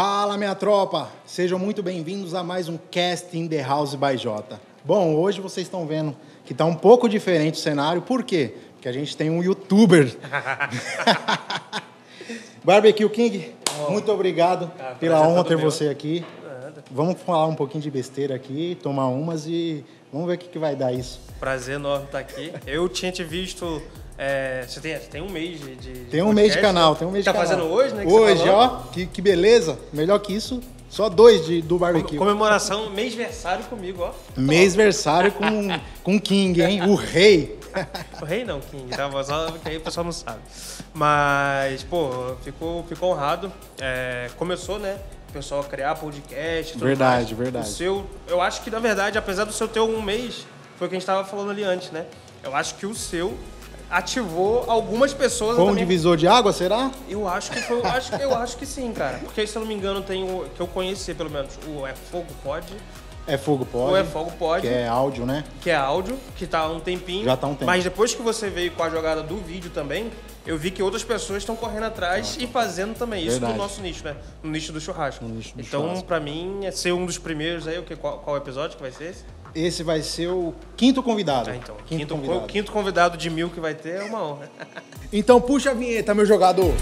Fala, minha tropa! Sejam muito bem-vindos a mais um Cast in the House by Jota. Bom, hoje vocês estão vendo que está um pouco diferente o cenário. Por quê? Porque a gente tem um youtuber. Barbecue King, Oh. muito obrigado Ah, pela honra ter meu. você aqui. Nada. Vamos falar um pouquinho de besteira aqui, tomar umas e vamos ver o que, que vai dar isso. Prazer enorme estar aqui. Eu tinha te visto. É, você, tem, tem um mês de. de Tem um mês de podcast, canal, né? tem um mês tá de canal. fazendo hoje, né? Hoje, ó, que, que beleza. Melhor que isso, só dois de, do barbecue. Comemoração, mêsversário comigo, ó. Mêsversário com, com King, hein? O rei. O rei não, King, tá? Mas Só que aí o pessoal não sabe. Mas, pô, fico, fico honrado. É, começou, né? O pessoal criar podcast. tudo Verdade, mais. verdade. O seu, eu acho que, na verdade, apesar do seu ter um mês, foi o que a gente tava falando ali antes, né? Eu acho que o seu ativou algumas pessoas. Foi um também- divisor de água, será? Eu acho que foi, eu acho, eu acho que sim, cara. Porque se eu não me engano, tem o que eu conheci, pelo menos, o É Fogo Pode, É fogo pode. o É Fogo Pode, Que é áudio, né? que é áudio, que tá há um tempinho. Já tá há um tempo. Mas depois que você veio com a jogada do vídeo também, eu vi que outras pessoas estão correndo atrás e fazendo também. Isso Verdade. no nosso nicho, né? No nicho do churrasco. No nicho do então, churrasco. pra mim, é ser um dos primeiros aí, o que, qual, qual episódio que vai ser esse? Esse vai ser o quinto convidado. Ah, então. Quinto, Quinto, convidado. quinto convidado de mil que vai ter é uma honra. Então puxa a vinheta, meu jogador.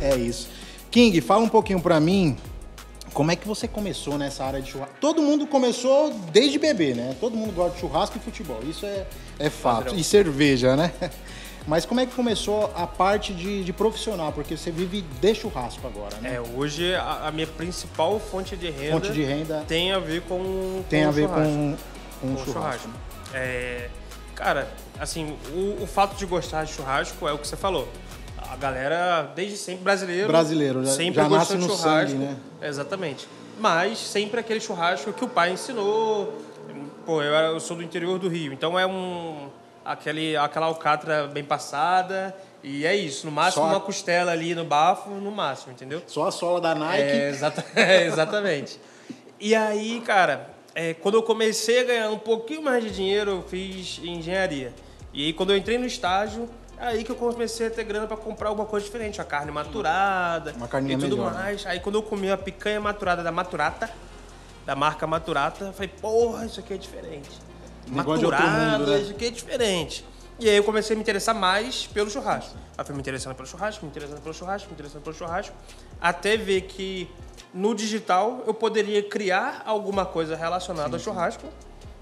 É isso. King, fala um pouquinho pra mim como é que você começou nessa área de churrasco. Todo mundo começou desde bebê, né? Todo mundo gosta de churrasco e futebol. Isso é, é fato. Padrão. E cerveja, né? Mas como é que começou a parte de, de profissional? Porque você vive de churrasco agora, né? É, hoje a, a minha principal fonte de renda, Fonte de renda tem a ver com, tem com a o ver churrasco. com, com, com o o churrasco. É, cara, assim, o, o fato de gostar de churrasco é o que você falou. A galera, desde sempre, brasileiro. Brasileiro, já- sempre já nasce no churrasco. sangue, né? Exatamente. Mas sempre aquele churrasco que o pai ensinou. Pô, eu, eu sou do interior do Rio, então é um. Aquele, aquela alcatra bem passada. E é isso, no máximo a- uma costela ali no bafo, no máximo, entendeu? Só a sola da Nike. É, exata- é, exatamente. E aí, cara, é, quando eu comecei a ganhar um pouquinho mais de dinheiro, eu fiz engenharia. E aí, quando eu entrei no estágio, aí que eu comecei a ter grana pra comprar alguma coisa diferente. A carne maturada Uma carninha e tudo melhor, né? mais. Aí, quando eu comi a picanha maturada da Maturata, da marca Maturata, eu falei, porra, isso aqui é diferente. Negócio Maturada, mundo, né? isso aqui é diferente. E aí eu comecei a me interessar mais pelo churrasco. Aí fui me interessando pelo churrasco, me interessando pelo churrasco, me interessando pelo churrasco, até ver que no digital eu poderia criar alguma coisa relacionada ao churrasco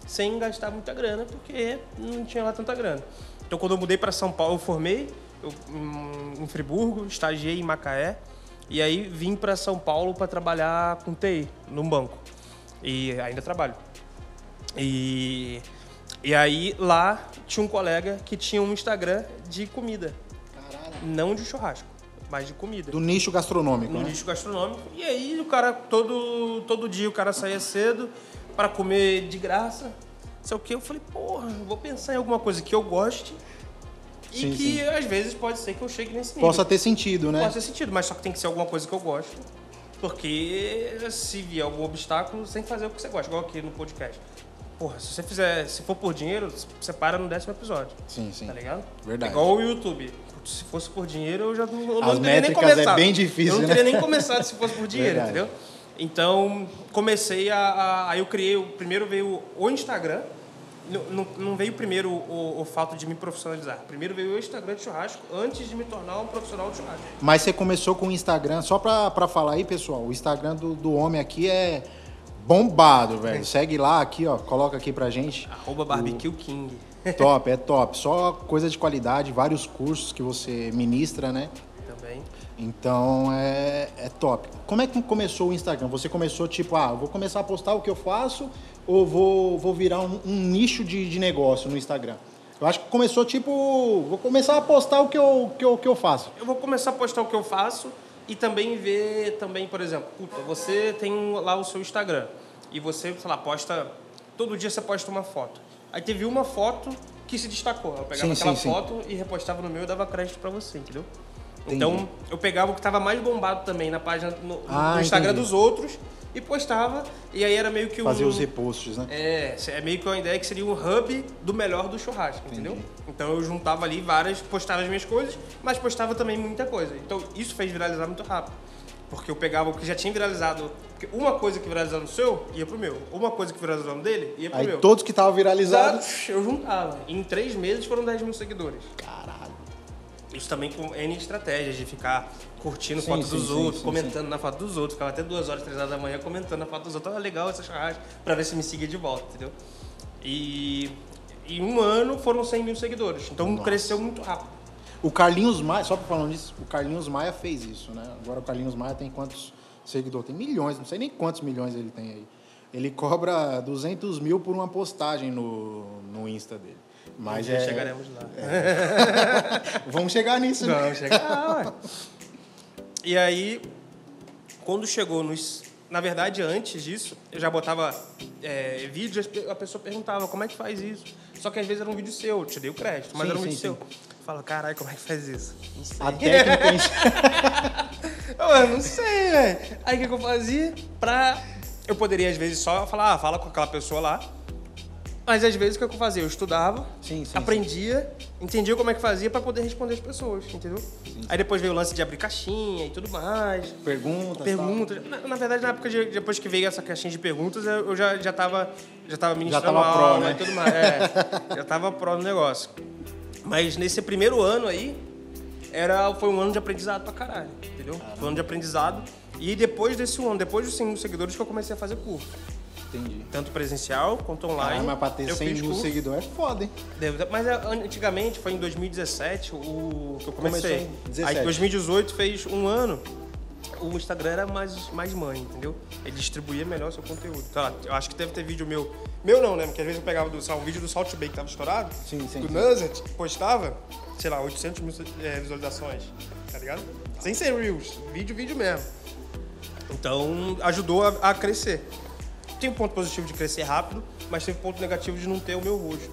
sem gastar muita grana, porque não tinha lá tanta grana. Então quando eu mudei para São Paulo, eu formei eu, hum, em Friburgo, estagiei em Macaé, e aí vim para São Paulo para trabalhar com TI, num banco. E ainda trabalho. E, e aí lá tinha um colega que tinha um Instagram de comida. Não de churrasco, mas de comida. Do nicho gastronômico, No né? nicho gastronômico. E aí o cara, todo, todo dia o cara saía cedo para comer de graça. Sei o que. Eu falei, porra, vou pensar em alguma coisa que eu goste. E Sim, que sim. às vezes pode ser que eu chegue nesse nível. Possa ter sentido, né? Pode ter sentido, mas só que tem que ser alguma coisa que eu gosto. Porque se vier algum obstáculo, você tem que fazer o que você gosta, igual aqui no podcast. Porra, se você fizer, se for por dinheiro, você para no décimo episódio. Sim, sim. Tá ligado? Verdade. Igual o YouTube. Se fosse por dinheiro, eu já não, eu não teria nem é começado. bem difícil, Eu não né? teria nem começado se fosse por dinheiro, Verdade. entendeu? Então, comecei a, a- Aí eu criei. o- Primeiro veio o Instagram. Não, não- veio primeiro o, o fato de me profissionalizar. Primeiro veio o Instagram de churrasco antes de me tornar um profissional de churrasco. Mas você começou com o Instagram, só pra, pra falar aí, pessoal, o Instagram do, do homem aqui é bombado, velho. Segue lá aqui, ó, coloca aqui pra gente. Arroba Barbecue King. Top, é top. Só coisa de qualidade, vários cursos que você ministra, né? Então é, é top. Como é que começou o Instagram? Você começou tipo, ah, vou começar a postar o que eu faço ou vou, vou virar um, um nicho de, de negócio no Instagram? Eu acho que começou tipo, vou começar a postar o que eu, que eu, que eu faço. Eu vou começar a postar o que eu faço e também ver, também, por exemplo, puta, você tem lá o seu Instagram e você, sei lá, posta, todo dia você posta uma foto. Aí teve uma foto que se destacou. Eu pegava Sim, aquela sim, sim. foto e repostava no meu e dava crédito pra você, entendeu? Entendi. Então, eu pegava o que estava mais bombado também na página, no, Ah, no Instagram entendi. dos outros e postava. E aí era meio que um. Fazer os reposts, né? É, é meio que uma ideia que seria um hub do melhor do churrasco, entendeu? Então eu juntava ali várias, postava as minhas coisas, mas postava também muita coisa. Então isso fez viralizar muito rápido. Porque eu pegava o que já tinha viralizado. Uma coisa que viralizava no seu, ia pro meu. Uma coisa que viralizava no dele, ia pro Aí meu. todos que estavam viralizados. Eu juntava. Em três meses foram 10 mil seguidores. Caralho. Isso também com N estratégias de ficar curtindo Sim, foto sim, dos sim, outros, comentando na foto dos outros. Ficava até duas horas, três horas da manhã comentando na foto dos outros. Ah, legal essa churrasco, pra ver se me seguia de volta, entendeu? E em um ano foram 100 mil seguidores. Então Nossa. cresceu muito rápido. O Carlinhos Maia, só pra falando disso, o Carlinhos Maia fez isso, né? Agora o Carlinhos Maia tem quantos seguidores? Tem milhões, não sei nem quantos milhões ele tem aí. Ele cobra 200 mil por uma postagem no, no Insta dele. Mas Um dia é, chegaremos lá. Vamos chegar nisso, né? Não, chega. Ah. E aí, quando chegou nos. Na verdade, antes disso, eu já botava é, vídeos, a pessoa perguntava como é que faz isso. Só que às vezes era um vídeo seu, eu te dei o crédito, mas Sim, era um sim, vídeo sim. seu. Fala, caralho, como é que faz isso? Não sei. A técnica. Eu não sei, velho. Aí o que, que eu fazia? Pra. Eu poderia, às vezes, só falar, ah, fala com aquela pessoa lá. Mas às vezes o que eu fazia? Eu estudava, Sim, sim, aprendia, entendia como é que fazia pra poder responder as pessoas, entendeu? Aí depois veio o lance de abrir caixinha e tudo mais. Perguntas. Perguntas. Na, na verdade, na época, de, depois que veio essa caixinha de perguntas, eu já, já tava, já tava ministrando tava pro, aula né? e tudo mais. É, já tava pro no negócio. Mas nesse primeiro ano aí, era, foi um ano de aprendizado pra caralho, entendeu? Foi um ano de aprendizado. E depois desse ano, depois dos 100 mil seguidores, que eu comecei a fazer curso. Entendi. Tanto presencial quanto online. Caralho, mas pra ter eu 100 fiz mil curso. seguidores é foda, hein? Mas é, antigamente, foi em 2017 o que eu comecei. Começou em 17. Aí em 2018 fez um ano. O Instagram era mais, mais mãe, entendeu? Ele distribuía melhor o seu conteúdo. Tá, eu acho que deve ter vídeo meu. Meu não, né? Porque às vezes eu pegava do, um vídeo do Salt Bay que tava estourado. Sim, sim, Do. Nuzet, postava, sei lá, 800 mil é, visualizações. Tá ligado? Sem ser Reels. Vídeo, vídeo mesmo. Então, ajudou a, a crescer. Tem um ponto positivo de crescer rápido, mas teve um ponto negativo de não ter o meu rosto.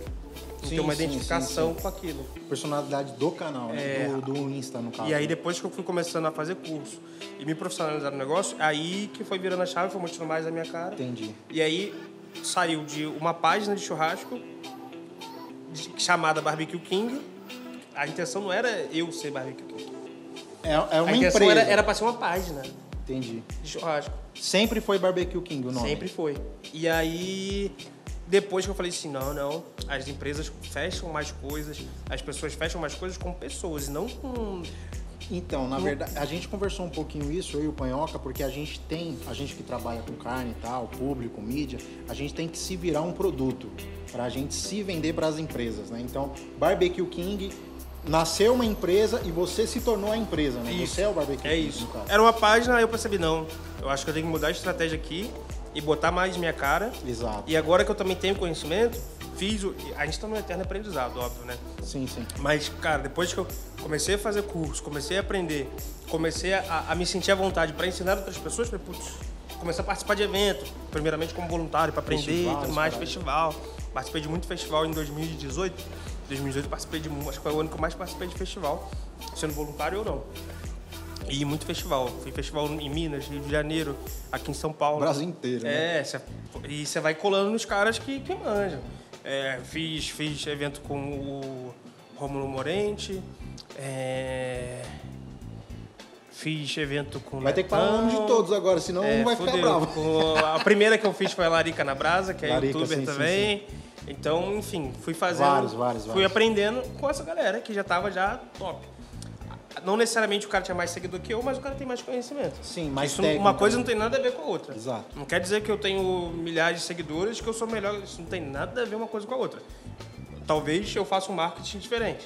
Sim, ter uma sim, identificação sim, com aquilo. Personalidade do canal, né? É. Do, do Insta, no caso. E aí, depois que eu fui começando a fazer curso e me profissionalizar no negócio, aí que foi virando a chave, foi mostrando mais a minha cara. Entendi. E aí, saiu de uma página de churrasco de- chamada Barbecue King. A intenção não era eu ser Barbecue King. É, é uma a intenção empresa. era, era pra ser uma página Entendi. de churrasco. Sempre foi Barbecue King o nome. Sempre foi. E aí, depois que eu falei assim, não, não, as empresas fecham mais coisas, as pessoas fecham mais coisas com pessoas, e não com. Então, na verdade, a gente conversou um pouquinho isso, eu e o Panhoca, porque a gente tem, a gente que trabalha com carne e tal, público, mídia, a gente tem que se virar um produto para a gente se vender para as empresas, né? Então, Barbecue King nasceu uma empresa e você se tornou a empresa, né? Isso. Você é o Barbecue É isso. Era uma página, eu percebi, não, eu acho que eu tenho que mudar a estratégia aqui e botar mais minha cara. Exato. E agora que eu também tenho conhecimento, fiz o. A gente tá no eterno aprendizado, óbvio, né? Sim, sim. Mas, cara, depois que eu comecei a fazer curso, comecei a aprender, comecei a, a me sentir à vontade para ensinar outras pessoas, falei, putz, comecei a participar de evento, primeiramente como voluntário, para aprender e Festivais, tudo mais, festival. Participei de muito festival em 2018. 2018 eu participei de, acho que foi o ano que eu mais participei de festival, sendo voluntário ou não. E muito festival. Fui festival em Minas, Rio de Janeiro, aqui em São Paulo. O Brasil inteiro, né? É, cê- e você vai colando nos caras que, que manjam. É, fiz, fiz evento com o Romulo Morente, é, fiz evento com Vai ter que falar o nome de todos agora, senão é, um vai ficar fudeu. bravo. Com- a primeira que eu fiz foi a Larica na Brasa, que é Larica, youtuber sim, sim, também. Então, enfim, fui fazendo. Vários, vários, Fui vários. aprendendo com essa galera que já tava já top. Não necessariamente o cara tinha mais seguidor que eu, mas o cara tem mais conhecimento. Sim, mais Isso, técnica, Uma coisa né? não tem nada a ver com a outra. Exato. Não quer dizer que eu tenho milhares de seguidores que eu sou melhor. Isso não tem nada a ver uma coisa com a outra. Talvez eu faça um marketing diferente.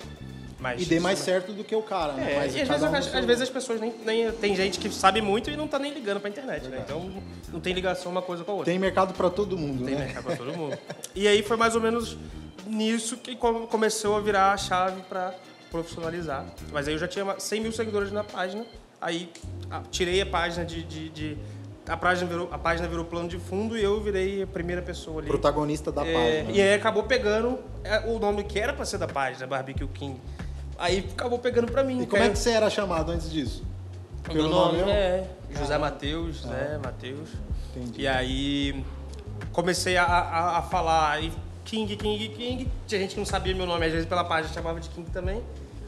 Mas E dê mais certo do que o cara, né? É, Mas e às vezes, um seu- às vezes as pessoas nem, nem. Tem gente que sabe muito e não tá nem ligando pra internet, né? Então não tem ligação uma coisa com a outra. Tem mercado para todo mundo, Tem né? mercado pra todo mundo. E aí foi mais ou menos nisso que come- começou a virar a chave pra profissionalizar. Mas aí eu já tinha 100 mil seguidores na página, aí tirei a página de. de- de- a, página virou, a página virou plano de fundo e eu virei a primeira pessoa ali. Protagonista da É, página. E aí acabou pegando é, o nome que era pra ser da página, Barbecue King. Aí acabou pegando pra mim. E como é que você era chamado antes disso? Pelo Meu nome nome é José Matheus, né? Matheus. Entendi. E aí comecei a, a, a falar e King, King, King. Tinha gente que não sabia meu nome, às vezes pela página chamava de King também.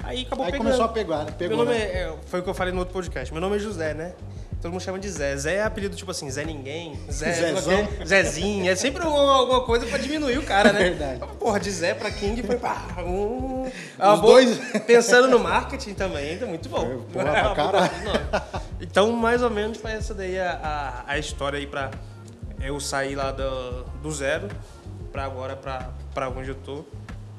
Aí acabou Aí pegando. começou a pegar, pegou, Meu nome né? é, é- foi o que eu falei no outro podcast. Meu nome é José, né? Todo mundo chama de Zé. Zé é apelido tipo assim, Zé Ninguém, Zé Zezão. Zezinho. É sempre uma- alguma coisa pra diminuir o cara, né? Verdade. Porra, de Zé pra King foi pá, um... É Os boa- dois. Pensando no marketing também, tá muito bom. Pra É boa caralho. coisa, não. Então, mais ou menos foi essa daí a, a, a história aí pra eu sair lá do, do zero pra agora pra, pra onde eu tô.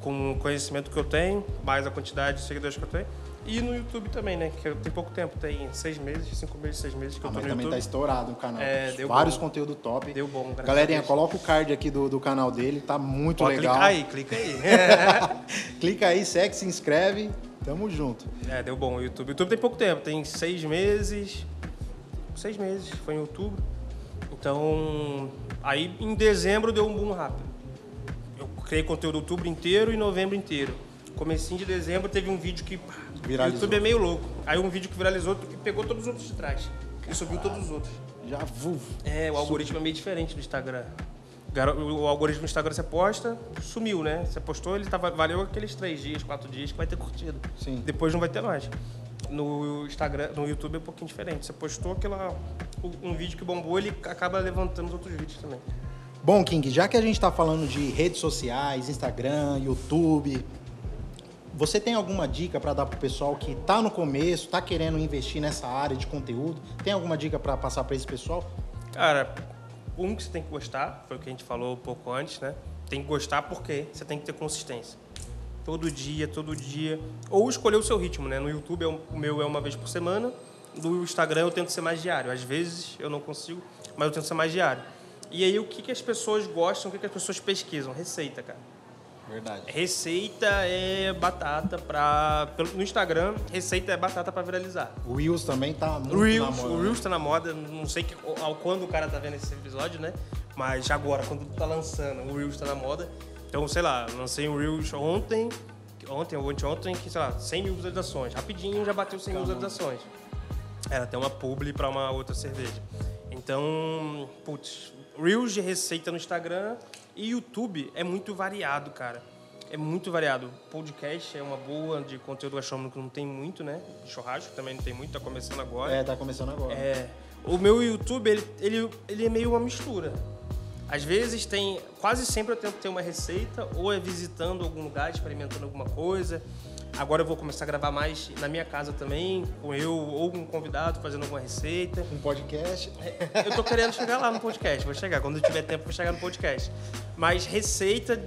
Com o conhecimento que eu tenho, mais a quantidade de seguidores que eu tenho. E no YouTube também, né? Que tenho pouco tempo, tem seis meses, cinco meses, seis meses que Ah, eu tô mas no também YouTube. tá estourado o canal. É, deu Vários bom. conteúdo top. Deu bom, graças a Galerinha, coloca o card aqui do, do canal dele, tá muito legal. clicar aí, clica aí. Clica aí, segue, se inscreve. Tamo junto. É, deu bom o YouTube. O YouTube tem pouco tempo, tem seis meses. Seis meses, foi em outubro. Então, aí em dezembro deu um boom rápido. Eu criei conteúdo outubro inteiro e novembro inteiro. Comecinho de dezembro teve um vídeo que. pá, O Viralizou. YouTube é meio louco. Aí um vídeo que viralizou e pegou todos os outros de trás. E subiu todos os outros. Já vuv. É, o algoritmo é meio diferente do Instagram. O algoritmo do Instagram você posta, sumiu, né? Você postou, ele tava, valeu aqueles três dias, quatro dias que vai ter curtido. Sim. Depois não vai ter mais. No Instagram, no YouTube é um pouquinho diferente. Você postou aquela, um vídeo que bombou, ele acaba levantando os outros vídeos também. Bom, King, já que a gente tá falando de redes sociais, Instagram, YouTube, você tem alguma dica para dar pro pessoal que tá no começo, tá querendo investir nessa área de conteúdo? Tem alguma dica para passar para esse pessoal? Cara, um que você tem que gostar, foi o que a gente falou um pouco antes, né? Tem que gostar porque você tem que ter consistência. Todo dia, todo dia. Ou escolher o seu ritmo, né? No YouTube é um- o meu é uma vez por semana. No Instagram eu tento ser mais diário. Às vezes eu não consigo, mas eu tento ser mais diário. E aí o que, que as pessoas gostam, o que, que as pessoas pesquisam? Receita, cara. Verdade. Receita é batata pra. pelo- No Instagram, receita é batata pra viralizar. O Reels também tá muito Reels, na moda. o né? Reels tá na moda, não sei que, ao quando o cara tá vendo esse episódio, né? Mas agora, quando tá lançando, o Reels tá na moda. Então, sei lá, lancei um Reels ontem, ontem ou anteontem, que, sei lá, 100 mil visualizações. Rapidinho já bateu 100 mil visualizações. Era até uma publi pra uma outra cerveja. Então, putz, Reels de receita no Instagram e YouTube é muito variado, cara. É muito variado. Podcast é uma boa de conteúdo gastronômico, não tem muito, né? Churrasco também não tem muito, tá começando agora. É, tá começando agora. É, o meu YouTube, ele, ele, ele é meio uma mistura. Às vezes tem. Quase sempre eu tento ter uma receita, ou é visitando algum lugar, experimentando alguma coisa. Agora eu vou começar a gravar mais na minha casa também, com eu ou um convidado fazendo alguma receita. Um podcast. Eu tô querendo chegar lá no podcast, vou chegar. Quando eu tiver tempo, vou chegar no podcast. Mas receita,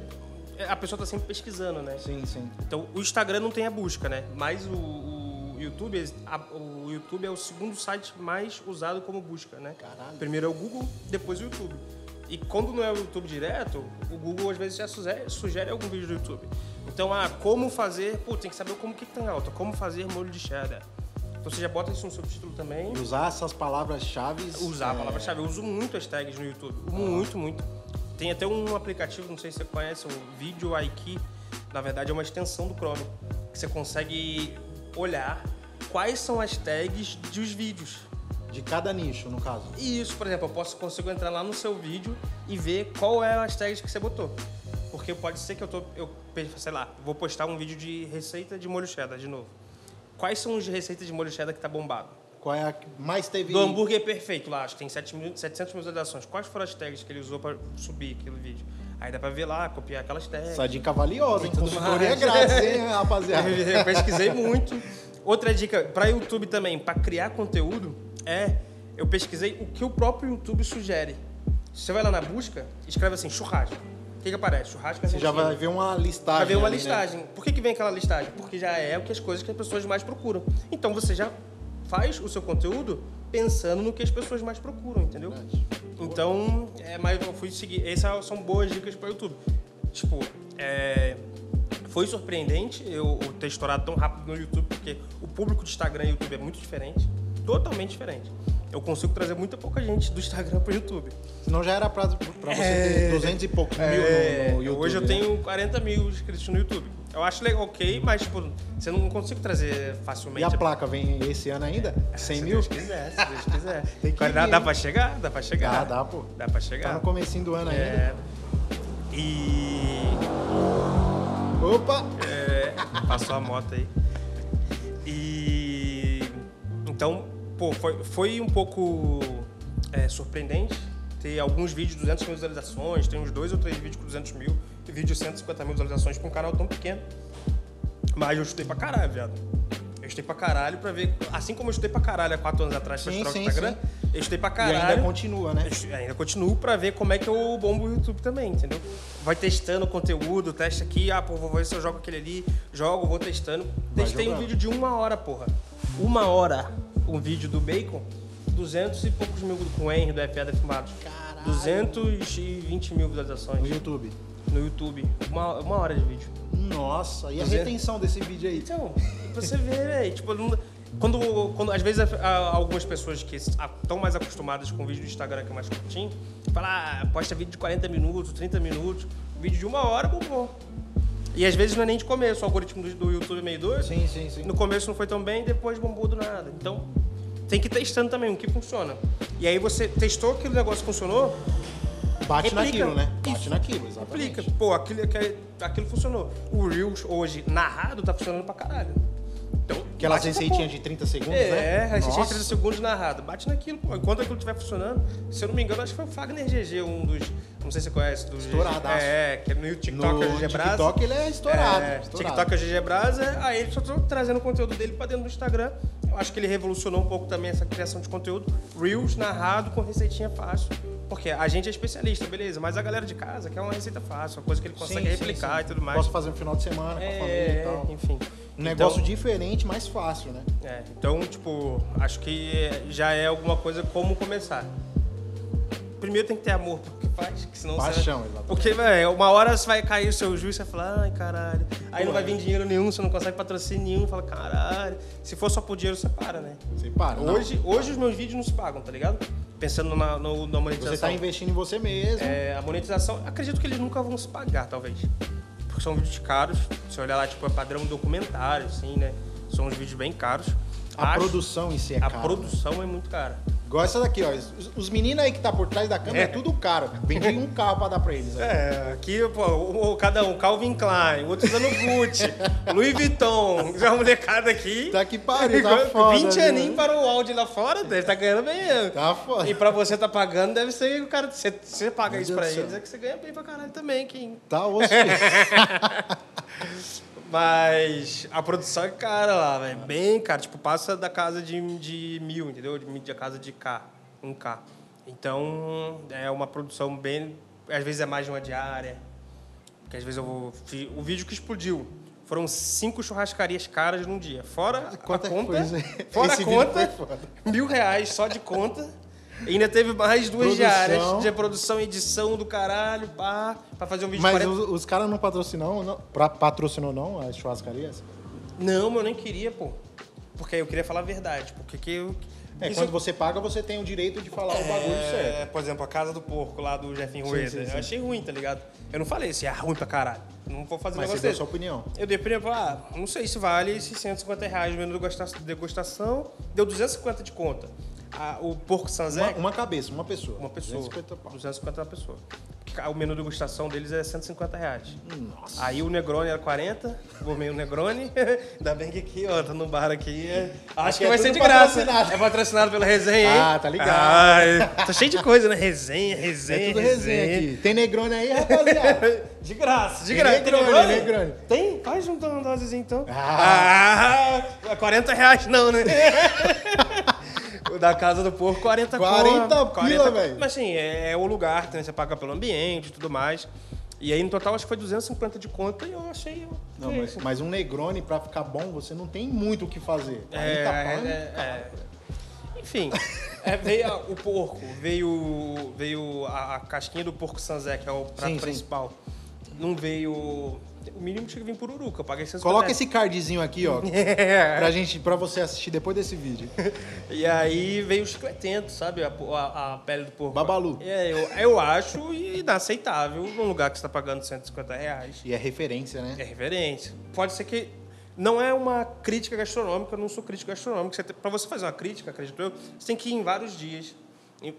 a pessoa tá sempre pesquisando, né? Sim, sim. Então, o Instagram não tem a busca, né? Mas o, o YouTube, a- o YouTube é o segundo site mais usado como busca, né? Caralho. Primeiro é o Google, depois o YouTube. E quando não é o YouTube direto, o Google às vezes já sugere, sugere algum vídeo do YouTube. Então, ah, como fazer... Pô, tem que saber como que tem alta. Como fazer molho de cheddar. Então, você já bota isso no subtítulo também. E usar essas palavras-chave. Usar a palavra-chave. Eu uso muito as tags no YouTube. Muito, muito. Tem até um aplicativo, não sei se você conhece, o Video IQ. Na verdade, é uma extensão do Chrome. Que você consegue olhar quais são as tags dos vídeos. De cada nicho, no caso. E isso, por exemplo, eu posso, consigo entrar lá no seu vídeo e ver qual é as tags que você botou. Porque pode ser que eu tô, eu, sei lá, vou postar um vídeo de receita de molho cheddar de novo. Quais são as receitas de molho cheddar que tá bombado? Qual é a que mais teve. Do hambúrguer perfeito lá, acho que tem 7 mil- 700 mil visualizações. Quais foram as tags que ele usou para subir aquele vídeo? Aí dá pra ver lá, copiar aquelas tags. Essa dica valiosa, hein? tudo Consultoria mais. grátis, hein, rapaziada? Eu pesquisei muito. Outra dica para YouTube também, para criar conteúdo, é eu pesquisei o que o próprio YouTube sugere. Você vai lá na busca, escreve assim, churrasco. O que, que aparece? Churrasco Você já argentino. vai ver uma listagem. Vai ver uma ali, né? listagem. Por que, que vem aquela listagem? Porque já é o que as coisas que as pessoas mais procuram. Então você já faz o seu conteúdo pensando no que as pessoas mais procuram, entendeu? Então, é, mas eu fui seguir. Essas são boas dicas para o YouTube. Tipo, é, foi surpreendente eu, eu ter estourado tão rápido no YouTube, porque o público de Instagram e YouTube é muito diferente. Totalmente diferente. Eu consigo trazer muita pouca gente do Instagram para o YouTube. Senão já era pra, pra você É. ter 200 e poucos mil É, no, no YouTube. hoje eu né? tenho 40 mil inscritos no YouTube. Eu acho legal, ok, mas tipo, você não consigo trazer facilmente. E a placa vem esse ano ainda? 100 se mil? Deus quiser, se Deus quiser. Tem que dá, dá pra chegar? Dá pra chegar. Dá, dá, pô. Dá pra chegar. Tá no comecinho do ano ainda. É. E. Opa! É, passou a moto aí. E. Então, pô, foi, foi um pouco é, surpreendente ter alguns vídeos de 200 mil visualizações, tem uns dois ou três vídeos com 200 mil e vídeo de 150 mil visualizações pra um canal tão pequeno. Mas eu estudei pra caralho, viado. Eu estudei pra caralho pra ver. Assim como eu estudei pra caralho há quatro anos atrás pra Sim, estudar o Instagram, sim. eu estudei pra E caralho. ainda continua, né? Eu estu- ainda continuo pra ver como é que eu bombo o YouTube também, entendeu? Vai testando o conteúdo, testa aqui, ah, pô, vou ver se eu jogo aquele ali, jogo, vou testando. Vai Testei um jogando. vídeo de uma hora, porra. Uma hora. Um vídeo do Bacon, 200 e poucos mil com o Henry do FA Defumados. Caralho. 220 mil No visualizações YouTube. no YouTube. Uma, uma hora de vídeo. Nossa, e a 200? retenção desse vídeo aí? Então, pra você ver, velho. Tipo, não- quando, quando às vezes a- algumas pessoas que estão mais acostumadas com o vídeo do Instagram que é mais curtinho, falam, ah, posta vídeo de 40 minutos, 30 minutos, vídeo de uma hora, bombou. E às vezes não é nem de começo, o algoritmo do, do YouTube é meio doido. Sim, sim, sim. No começo não foi tão bem, depois bombou do nada. Então, tem que ir testando também o que funciona. E aí você testou que o negócio funcionou, Bate Replica. naquilo, né? Bate Isso. naquilo, exatamente. aplica. Pô, aquilo, aquilo, aquilo funcionou. O Reels hoje, narrado, tá funcionando pra caralho. Então, Aquelas receitinhas de 30 segundos, É, né? receitinha de Nossa. 30 segundos narrado. Bate naquilo, pô. Enquanto aquilo estiver funcionando, se eu não me engano, acho que foi o Fagner GG, um dos. Não sei se você conhece. Dos Estouradaço. É, que é no TikTok é o No GG Brasa. TikTok ele é estourado. É, estourado. TikTok é o GG Brasa, aí ele só tô trazendo o conteúdo dele pra dentro do Instagram. Eu acho que ele revolucionou um pouco também essa criação de conteúdo. Reels narrado com receitinha fácil. Porque a gente é especialista, beleza, mas a galera de casa quer uma receita fácil, uma coisa que ele Sim, consegue sim, replicar sim. e tudo mais. Posso fazer um final de semana com a família e é, tal. enfim. Um negócio Então- diferente, mais fácil, né? É, então, tipo, acho que já é alguma coisa como começar. Primeiro tem que ter amor pro que faz, que senão Paixão, você... exatamente. Porque, velho, uma hora você vai cair o seu juiz e você vai falar, ai, caralho. Aí não vai vir dinheiro nenhum, você não consegue patrocínio nenhum, fala, caralho. Se for só por dinheiro, você para, né? Você para. não. Hoje, hoje os meus vídeos não se pagam, tá ligado? Pensando na, no, na monetização. Você tá investindo em você mesmo. É, a monetização, acredito que eles nunca vão se pagar, talvez. São vídeos caros. Se olhar lá, tipo, é padrão documentário, assim, né? São uns vídeos bem caros. a Acho- produção em si é a cara. produção é muito cara. Igual essa daqui, ó. Os, os meninos aí que tá por trás da câmera é, É. tudo caro. Vendi um carro pra dar pra eles. ó. É, aqui, pô, o, o- cada um, Calvin Klein, outro usando Gucci, Louis Vuitton, já a molecada aqui. Tá que pariu, tá foda, 20 viu? aninhos para o áudio lá fora, deve tá ganhando bem. Tá foda. E pra você tá pagando, deve ser o cara. Você, você paga Meu isso Deus pra eles, é que você ganha bem pra caralho também, Kim. Tá osso. Mas a produção é cara lá, velho. Bem cara. Tipo, passa da casa de, de mil, entendeu? De, de casa de K, um K. Então, é uma produção bem... Às vezes é mais de uma diária. Porque às vezes eu vou... O vídeo que explodiu foram cinco churrascarias caras num dia. Fora Quanta a conta... coisa. Fora Esse a conta, mil reais só de conta. Ainda teve mais duas Produção. diárias de produção e edição do caralho, pá, pra fazer um vídeo Mas de 40... os, os caras não patrocinam, não, pra, patrocinou não as churrascarias? Não, eu nem queria, pô. Porque eu queria falar a verdade. Porque que eu. É, quando eu- você paga, você tem o direito de falar o bagulho certo. É, por exemplo, a Casa do Porco lá do Jefinho Sim, Rueda. sim, sim. Eu achei ruim, tá ligado? Eu não falei se é ruim pra caralho. Não vou fazer um Mas você negócio deu sua opinião. Eu dei primeiro, ah, não sei se vale esses 150 reais no menu degustação, degustação. Deu 250 de conta. Ah, o Porco Sanzé, Uma, uma cabeça, uma pessoa. uma pessoa. 250 pau. 250 uma pessoa. O menu degustação deles é 150 reais. Nossa. Aí o Negroni era 40, vou meio Negroni. Ainda bem que aqui, ó, tá no bar aqui. é- Acho Aqui que é vai ser de graça. É patrocinado pela resenha, hein? Ah, tá ligado. Ah, tá cheio de coisa, né? Resenha, resenha. É tudo resenha aqui. Tem Negroni aí, rapaziada? De graça, de Tem graça. Negroni, Negroni. Tem? Faz um uma dosezinha então. Ah. Ah, 40 reais não, né? O da Casa do Porco, 40 40 conto, pila, velho. Mas assim, é, é o lugar, né? você paga pelo ambiente e tudo mais. E aí no total acho que foi 250 de conta e eu achei. Não, mas, mas um Negroni, pra ficar bom, você não tem muito o que fazer. 40 É, pau, é, é. Enfim, é, veio a- o porco, veio, veio a, a casquinha do porco sanzé, que é o prato Sim, sim. principal. Não veio. O mínimo tinha que vir por Uruca. Eu paguei 150 Coloca esse cardzinho aqui, ó, É. pra, gente, pra você assistir depois desse vídeo. E aí veio o chicletento, sabe? A, a- a pele do porco. Babalu. É, eu, eu acho inaceitável num lugar que você está pagando 150 reais. E é referência, né? É reverência. Pode ser que. Não é uma crítica gastronômica, eu não sou crítico gastronômico. Pra você fazer uma crítica, acredito eu, você tem que ir em vários dias.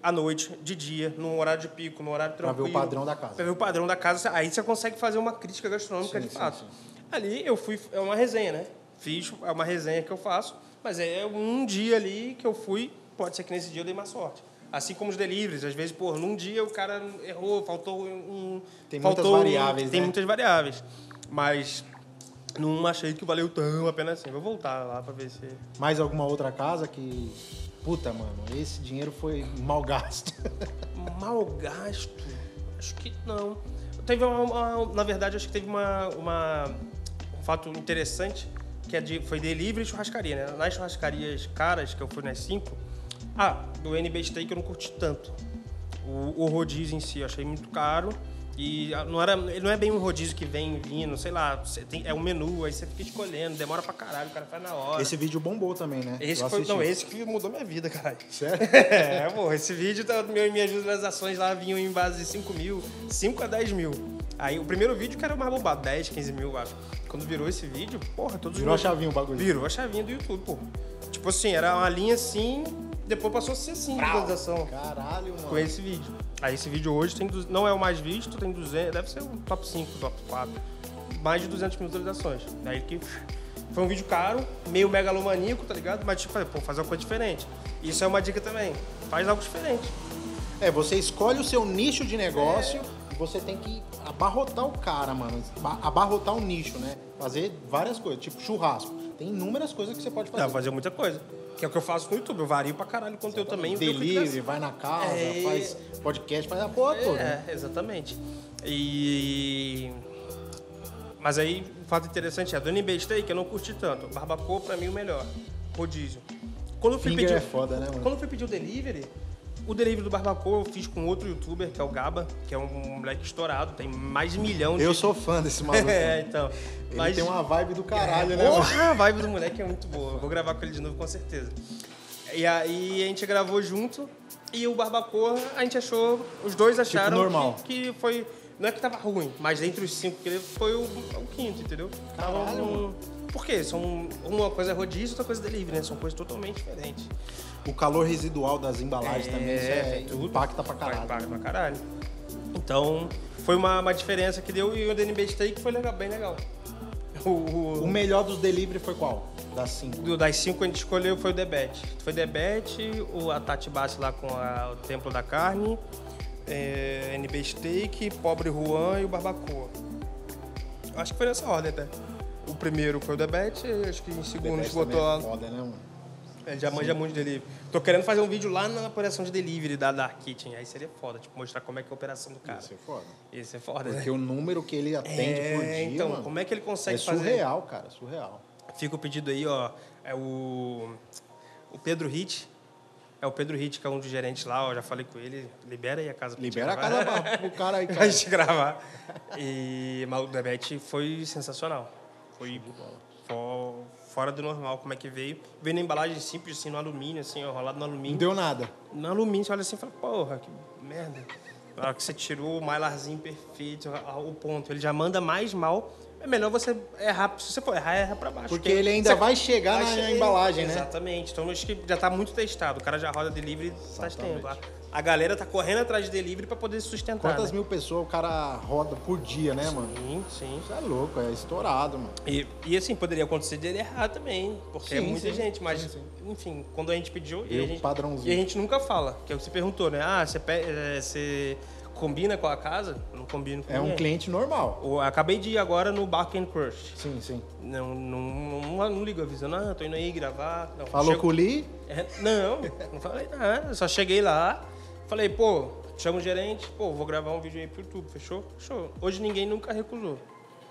À noite, de dia, num horário de pico, num horário Pra ver tranquilo. o padrão da casa. Pra ver o padrão da casa. Aí você consegue fazer uma crítica gastronômica Sim, de sim, fato. sim. Ali eu fui. É uma resenha, né? Fiz, é uma resenha que eu faço, mas é um dia ali que eu fui. Pode ser que nesse dia eu dei má sorte. Assim como os deliveries, às vezes, pô, num dia o cara errou, faltou um. Tem muitas faltou um- variáveis, Tem né? muitas variáveis. Mas não achei que valeu tão a pena assim. Vou voltar lá pra ver se. Mais alguma outra casa que. Puta, mano, esse dinheiro foi mal gasto. Mal gasto? Acho que não. Teve uma, uma- na verdade, acho que teve uma, uma- um fato interessante que é de, foi delivery e churrascaria, né? Nas churrascarias caras, que eu fui nas cinco, ah, do NB Steak eu não curti tanto. O, o rodízio em si eu achei muito caro. E ah, não, era, ele não é bem um rodízio que vem vindo, sei lá, você tem, é um menu, aí você fica escolhendo, demora pra caralho, o cara faz na hora. Esse vídeo bombou também, né? Esse foi, não, esse que mudou minha vida, caralho. Sério? É, pô, esse vídeo, tá, meu- minhas visualizações lá vinham em base de 5 mil, 5 a 10 mil. Aí o primeiro vídeo que era o mais bombado, 10, 15 mil, eu acho. Quando virou esse vídeo, porra, todos Virou a meus- chavinha o bagulho. Virou a chavinha do YouTube, pô. Tipo assim, era uma linha assim, depois passou a ser assim, de visualização. Caralho, mano. Com esse vídeo. Aí esse vídeo hoje tem, não é o mais visto, tem 200, deve ser o top 5, top 4. Mais de 200 mil visualizações. Daí que foi um vídeo caro, meio megalomaníaco, tá ligado? Mas tipo, pô, fazer uma coisa diferente. Isso é uma dica também. Faz algo diferente. É, você escolhe o seu nicho de negócio e você tem que abarrotar o cara, mano. Ba- Abarrotar um nicho, né? Fazer várias coisas, tipo churrasco. Tem inúmeras coisas que você pode Dá fazer. pra fazer muita coisa. Que é o que eu faço no YouTube. Eu vario pra caralho o conteúdo também. que Delivery, vai na casa, É. faz podcast, faz a porra toda. né? É, exatamente. E. Mas aí, o fato interessante é, do NB Steak eu não curti tanto. Barbacoa, pra mim, o melhor. Rodízio. Quando eu fui Finger pedir. é foda, né, mano? Quando eu fui pedir o delivery, o delivery do Barbacoa eu fiz com outro youtuber, que é o Gaba, que é um moleque estourado, tem mais de milhão de. Eu sou fã desse maluco. é, então. Ele Mas- tem uma vibe do caralho, né, mano? Porra, a vibe do moleque é muito boa. Vou gravar com ele de novo, com certeza. E aí a gente gravou junto e o Barbacoa, a gente achou, os dois acharam Tipo normal. Que, que foi. Não é que tava ruim, mas entre os cinco que ele foi o, o quinto, entendeu? Tava Caralho, um- Por quê? São, uma coisa é rodízio, outra coisa é delivery, né? São coisas totalmente diferentes. O calor residual das embalagens também, isso é, tudo. impacta pra caralho. Impacta pra caralho. Então, foi uma, uma diferença que deu e o DNB Steak foi legal, bem legal. O, o- O melhor dos delivery foi qual? Das cinco. do- das cinco que a gente escolheu foi o Debete. Foi Debete, o a Tati Bassi lá com a- o Templo da Carne, é, NB Steak, Pobre Juan e o Barbacoa. Acho que foi nessa ordem até. O primeiro foi o Debete, acho que em segundo a gente Debate botou também a, é foda, né, mano? Ele já manja muito de delivery. Tô querendo fazer um vídeo lá na operação de delivery da Dark Kitchen. Aí seria foda, tipo, mostrar como é que é a operação do cara. Isso é foda. Isso é foda, Porque né? o número que ele atende por dia, então, mano, como é que ele consegue é fazer? surreal, cara, surreal. Fica o pedido aí, ó. É o, o Pedro Hit. É o Pedro Hit, que é um dos gerentes lá, ó. Já falei com ele. Libera aí a casa pra gente Libera a casa pra- pro cara aí, pra cara. gente gravar. E mas o debate foi sensacional. Foi fo- fora do normal, como é que veio. Veio na embalagem simples, assim, no alumínio, assim, ó, rolado no Não alumínio. deu nada. No alumínio, você olha assim e fala, porra, que merda. Na hora que você tirou o mylarzinho perfeito, o ponto, ele já manda mais mal. É melhor você errar, se você for errar, erra pra baixo. Porque ele ainda vai chegar na- na chegar- embalagem, né? Exatamente. Então acho que já tá muito testado. O cara já roda delivery faz tempo. A, a galera tá correndo atrás de delivery pra poder sustentar. Quantas né? mil pessoas o cara roda por dia, né, mano? Sim, sim. Isso é louco, é estourado, mano. E, e assim, poderia acontecer dele errar também, porque é Sim, muita sim. gente, mas, Sim, sim. enfim, quando a gente pediu, Veio e a gente, e a gente nunca fala, que é o que você perguntou, né? Ah, você, eh, você combina com a casa? Não combino com É um ninguém. cliente normal. Eu acabei de ir agora no Bark and Crush. Sim, sim. Não, não, não, não ligo avisando, ah, tô indo aí gravar. Não, Falou chego- com o Lee, É, não, não falei nada. Só cheguei lá, falei, pô, chama o gerente, pô, vou gravar um vídeo aí pro YouTube, fechou? Fechou. Hoje ninguém nunca recusou.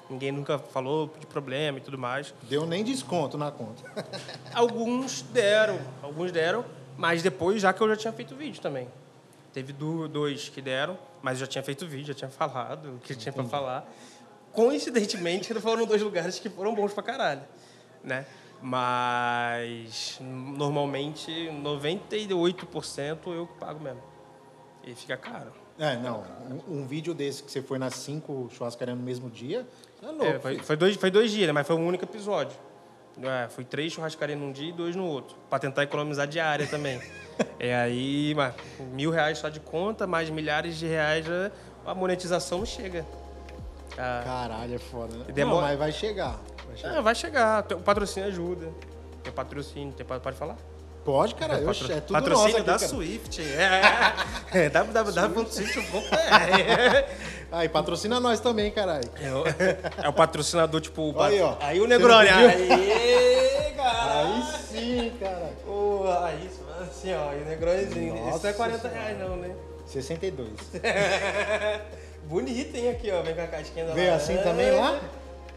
Ninguém nunca falou de problema e tudo mais. deu nem desconto na conta. Alguns deram, alguns deram, mas depois já que eu já tinha feito o vídeo também. Teve do- dois que deram, mas eu já tinha feito vídeo, já tinha falado o que tinha pra falar. Coincidentemente, foram dois lugares que foram bons pra caralho, né? Mas normalmente 98% eu que pago mesmo. E fica caro. É, não. Um, um vídeo desse que você foi nas cinco churrascarias no mesmo dia, você é louco. É, foi, foi dois, foi dois dias, né? mas foi um único episódio. É, foi três churrascarias num dia e dois no outro. Pra tentar economizar diária também. é aí, mas, mil reais só de conta, mais milhares de reais, a monetização não chega. Ah, Caralho, é foda, né? Demora- Não, mas vai chegar. Vai chegar. ah, vai chegar, o patrocínio ajuda. Tem patrocínio, tem, pode falar? Pode, cara. Patro- Oxe, é tudo patrocínio nosso da aqui, cara. Swift. É, é www.swift.com.br. Aí, patrocina nós também, caralho. É o, é o patrocinador, tipo... o Aí, ó. Aí o Negroni. Você Aí, cara. Aí sim, cara. Porra, aí isso, assim, ó, e o Negronizinho. Isso é Nossa 40 Senhora. reais, não, né? 62. Bonito, hein, aqui, ó. Vem com a casquinha da Veio assim também lá?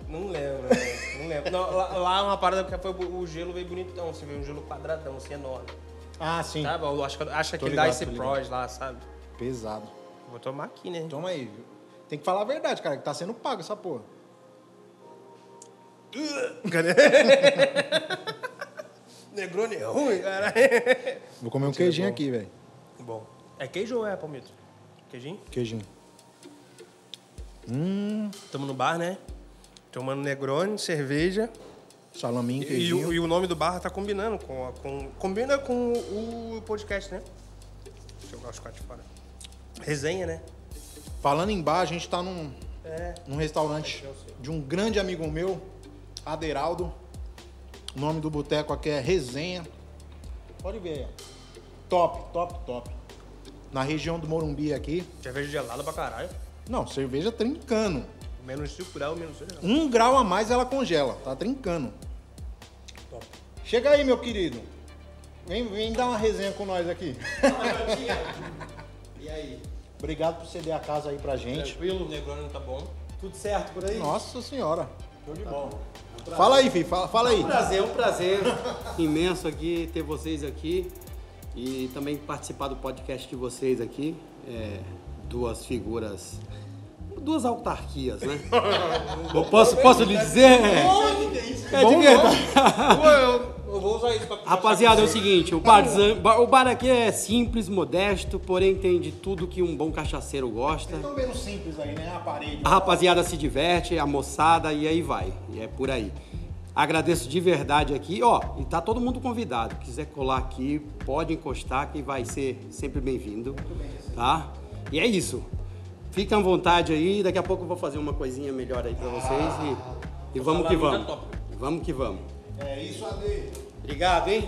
Não lembro, né? não lembro. Não, lá, lá uma parada que foi o gelo veio bonitão, assim, veio um gelo quadradão, assim, enorme. Ah, sim. Sabe? Eu acho que, acho que Tô aquele da ligado, Ice tô ligado. Pros lá, sabe? Pesado. Vou tomar aqui, né? Toma aí. Tem que falar a verdade, cara, que tá sendo pago essa porra. Cadê? Negroni é ruim, cara. Vou comer um queijinho aqui, velho. Bom. É queijo ou é, Palmito? Queijinho? Queijinho. Tamo no bar, né? Tomando Negroni, cerveja. Salaminho, E, queijinho. o- e o nome do bar tá combinando com, a- com combina com o podcast, né? Deixa eu jogar os quatro de fora. Resenha, né? Falando em bar, a gente tá num, É. num restaurante de um grande amigo meu, Aderaldo. O nome do boteco aqui é Resenha. Pode ver. Top, top, top. Na região do Morumbi aqui. Cerveja gelada pra caralho. Não, cerveja trincando. Menos 5 graus, menos 6 graus. Um grau a mais ela congela, tá trincando. Top. Chega aí, meu querido. Vem, vem dar uma resenha com nós aqui. E aí? Obrigado por ceder a casa aí pra gente. Tranquilo, o Negroni tá bom. Tudo certo por aí? Nossa senhora. Show de bola. Fala aí, filho. Fala, fala aí. Um prazer, um prazer imenso aqui ter vocês aqui e também participar do podcast de vocês aqui. É, duas figuras, duas autarquias, né? Eu posso, posso lhe dizer? É de verdade. Eu, vou usar isso pra Rapaziada, é o seguinte, o, barzan- ba- o bar aqui é simples, modesto, porém tem de tudo que um bom cachaceiro gosta. Estão vendo simples aí, né? Aparelho. A rapaziada se diverte, a moçada e aí vai. E é por aí. Agradeço de verdade aqui, ó, e tá todo mundo convidado. Quiser colar aqui, pode encostar que vai ser sempre bem-vindo, tá? E é isso. Fiquem à vontade aí, daqui a pouco eu vou fazer uma coisinha melhor aí pra vocês e, e vamos que vamos. Vamos que vamos. É isso, Ade. Obrigado, hein?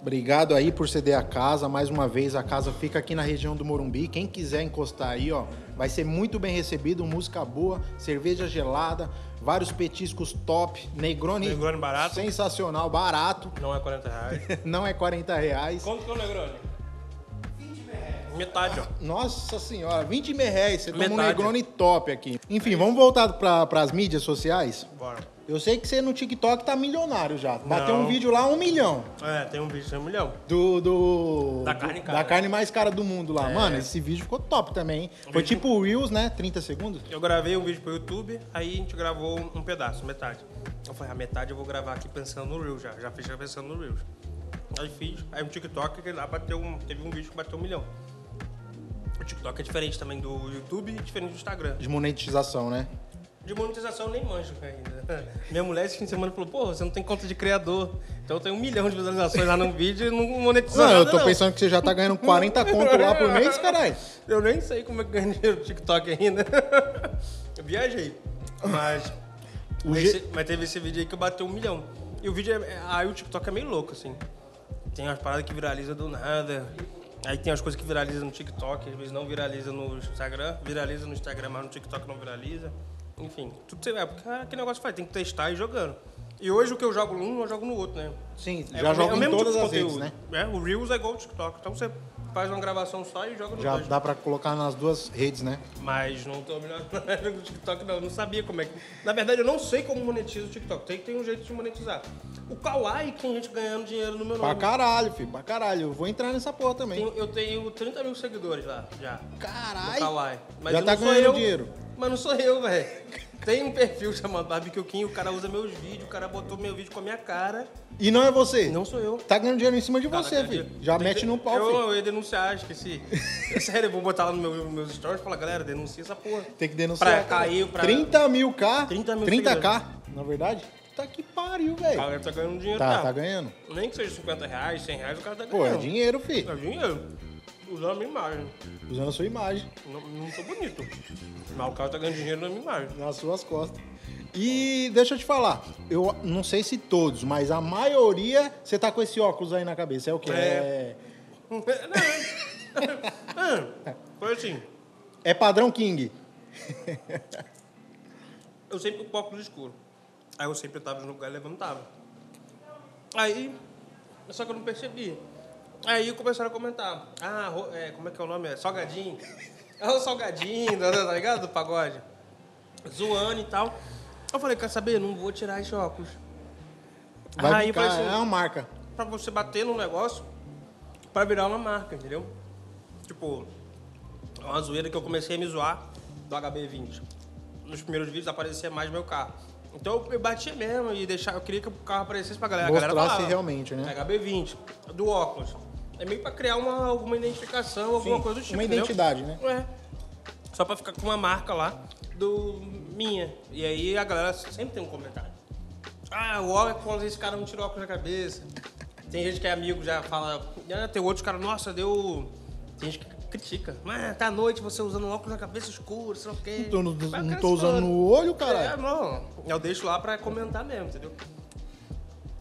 Obrigado aí por ceder a casa. Mais uma vez, a casa fica aqui na região do Morumbi. Quem quiser encostar aí, ó, vai ser muito bem recebido. Música boa, cerveja gelada, vários petiscos top. Negroni, Negroni barato. sensacional, barato. Não é 40 reais. Não é 40 reais. Quanto que é o Negroni? Metade, ó. Nossa senhora, 20 mil reais. Você toma um Metade. Negroni top aqui. Enfim, vamos voltar para as mídias sociais. Bora. Eu sei que você no TikTok tá milionário já. Bateu Não. um vídeo lá, um milhão. É, tem um vídeo de um milhão. Do, do- Da carne cara. Da carne mais cara do mundo lá. É. Mano, esse vídeo ficou top também. hein? Foi vídeo- tipo o Reels, né? 30 segundos. Eu gravei um vídeo pro YouTube, aí a gente gravou um pedaço, metade. Eu falei, a metade eu vou gravar aqui pensando no Reels já. Já fiz já pensando no Reels. Aí fiz, aí um TikTok que lá bateu um, teve um vídeo que bateu um milhão. O TikTok é diferente também do YouTube e diferente do Instagram. De monetização, né? De monetização eu nem manjo ainda. Minha mulher esse fim de semana falou, pô, você não tem conta de criador. Então eu tenho um milhão de visualizações lá no vídeo e não monetiza Não, eu nada, tô não. pensando que você já tá ganhando 40 conto lá por mês, caralho. Eu nem sei como é que ganha dinheiro no TikTok ainda. Eu viajei. Mas, esse- mas teve esse vídeo aí que eu bateu um milhão. E o vídeo é. é- Aí o TikTok é meio louco, assim. Tem umas paradas que viraliza do nada. Aí tem as coisas que viralizam no TikTok, às vezes não viraliza no Instagram, viraliza no Instagram, mas no TikTok não viraliza. Enfim, tudo você vai, porque é aquele negócio que faz, tem que testar e jogando. E hoje o que eu jogo num, eu jogo no outro, né? Sim, É já o- joga é em todas tipo as de redes, né? É, o Reels é igual o TikTok. Então você faz uma gravação só e joga no Já dá pra colocar nas duas redes, né? Mas não tô melhor no TikTok, não. Eu não sabia como é que. Na verdade, eu não sei como monetiza o TikTok. Tem, tem um jeito de monetizar. O Kawaii tem gente ganhando dinheiro no meu Pra nome. caralho, filho. Pra caralho. Eu vou entrar nessa porra também. Tenho- eu tenho 30 mil seguidores lá, já. No Caralho. Kawaii. Mas Já eu tá não sou ganhando eu, dinheiro. Mas não sou eu, velho. Tem um perfil chamado Barbecue King, o cara usa meus vídeos, o cara botou meu vídeo com a minha cara. E não é você. Não sou eu. Tá ganhando dinheiro em cima de Cara, você, cara, filho. eu- Já tem mete que- no pau, eu, filho. Eu ia denunciar, esqueci. É sério, eu vou botar lá no meu, nos meus stories e falar, galera, denuncia essa porra. Tem que denunciar. Pra cair, pra... 30 mil K. 30 mil 30K, na verdade. Tá que pariu, O velho. cara tá ganhando dinheiro, Tá, tá. tá ganhando. Nem que seja 50 reais, 100 reais, o cara tá Pô, ganhando. é dinheiro, filho. É dinheiro. Usando a minha imagem. Usando a sua imagem Não, não tô bonito. Mas o cara tá ganhando dinheiro na minha imagem. nas suas costas. E deixa eu te falar, eu não sei se todos, mas a maioria, você tá com esse óculos aí na cabeça. É o quê? É. É, Ah, Foi assim. é padrão King. Eu sempre com óculos escuro. Aí eu sempre tava no lugar e levantava. Aí, só que eu não percebi. Aí começaram a comentar. Ah, é, como é que é o nome? É Salgadinho. É o Salgadinho, tá ligado? Do pagode. Zoando e tal. Eu falei, quer saber? Não vou tirar esse óculos. Vai Aí ficar, falei é assim, uma marca. pra você bater no negócio pra virar uma marca, entendeu? Tipo, é uma zoeira que eu comecei a me zoar do HB20. Nos primeiros vídeos aparecia mais meu carro. Então eu batia mesmo e deixava, eu queria que o carro aparecesse pra galera. A galera falava, realmente, né? HB20, do óculos. É meio pra criar uma, alguma identificação, alguma Sim, coisa do tipo. uma entendeu? identidade, né? É. Só pra ficar com uma marca lá do minha. E aí a galera sempre tem um comentário. Ah, o óculos, esse cara não tirou óculos da cabeça. Tem gente que é amigo, já fala. Ah, tem outros caras, nossa, deu. Tem gente que critica. Mas tá à noite você usando óculos na cabeça escura, sei lá o quê. Tô no- Mas o não cara tô usando no olho, É, caralho. não. Eu deixo lá pra comentar mesmo, entendeu?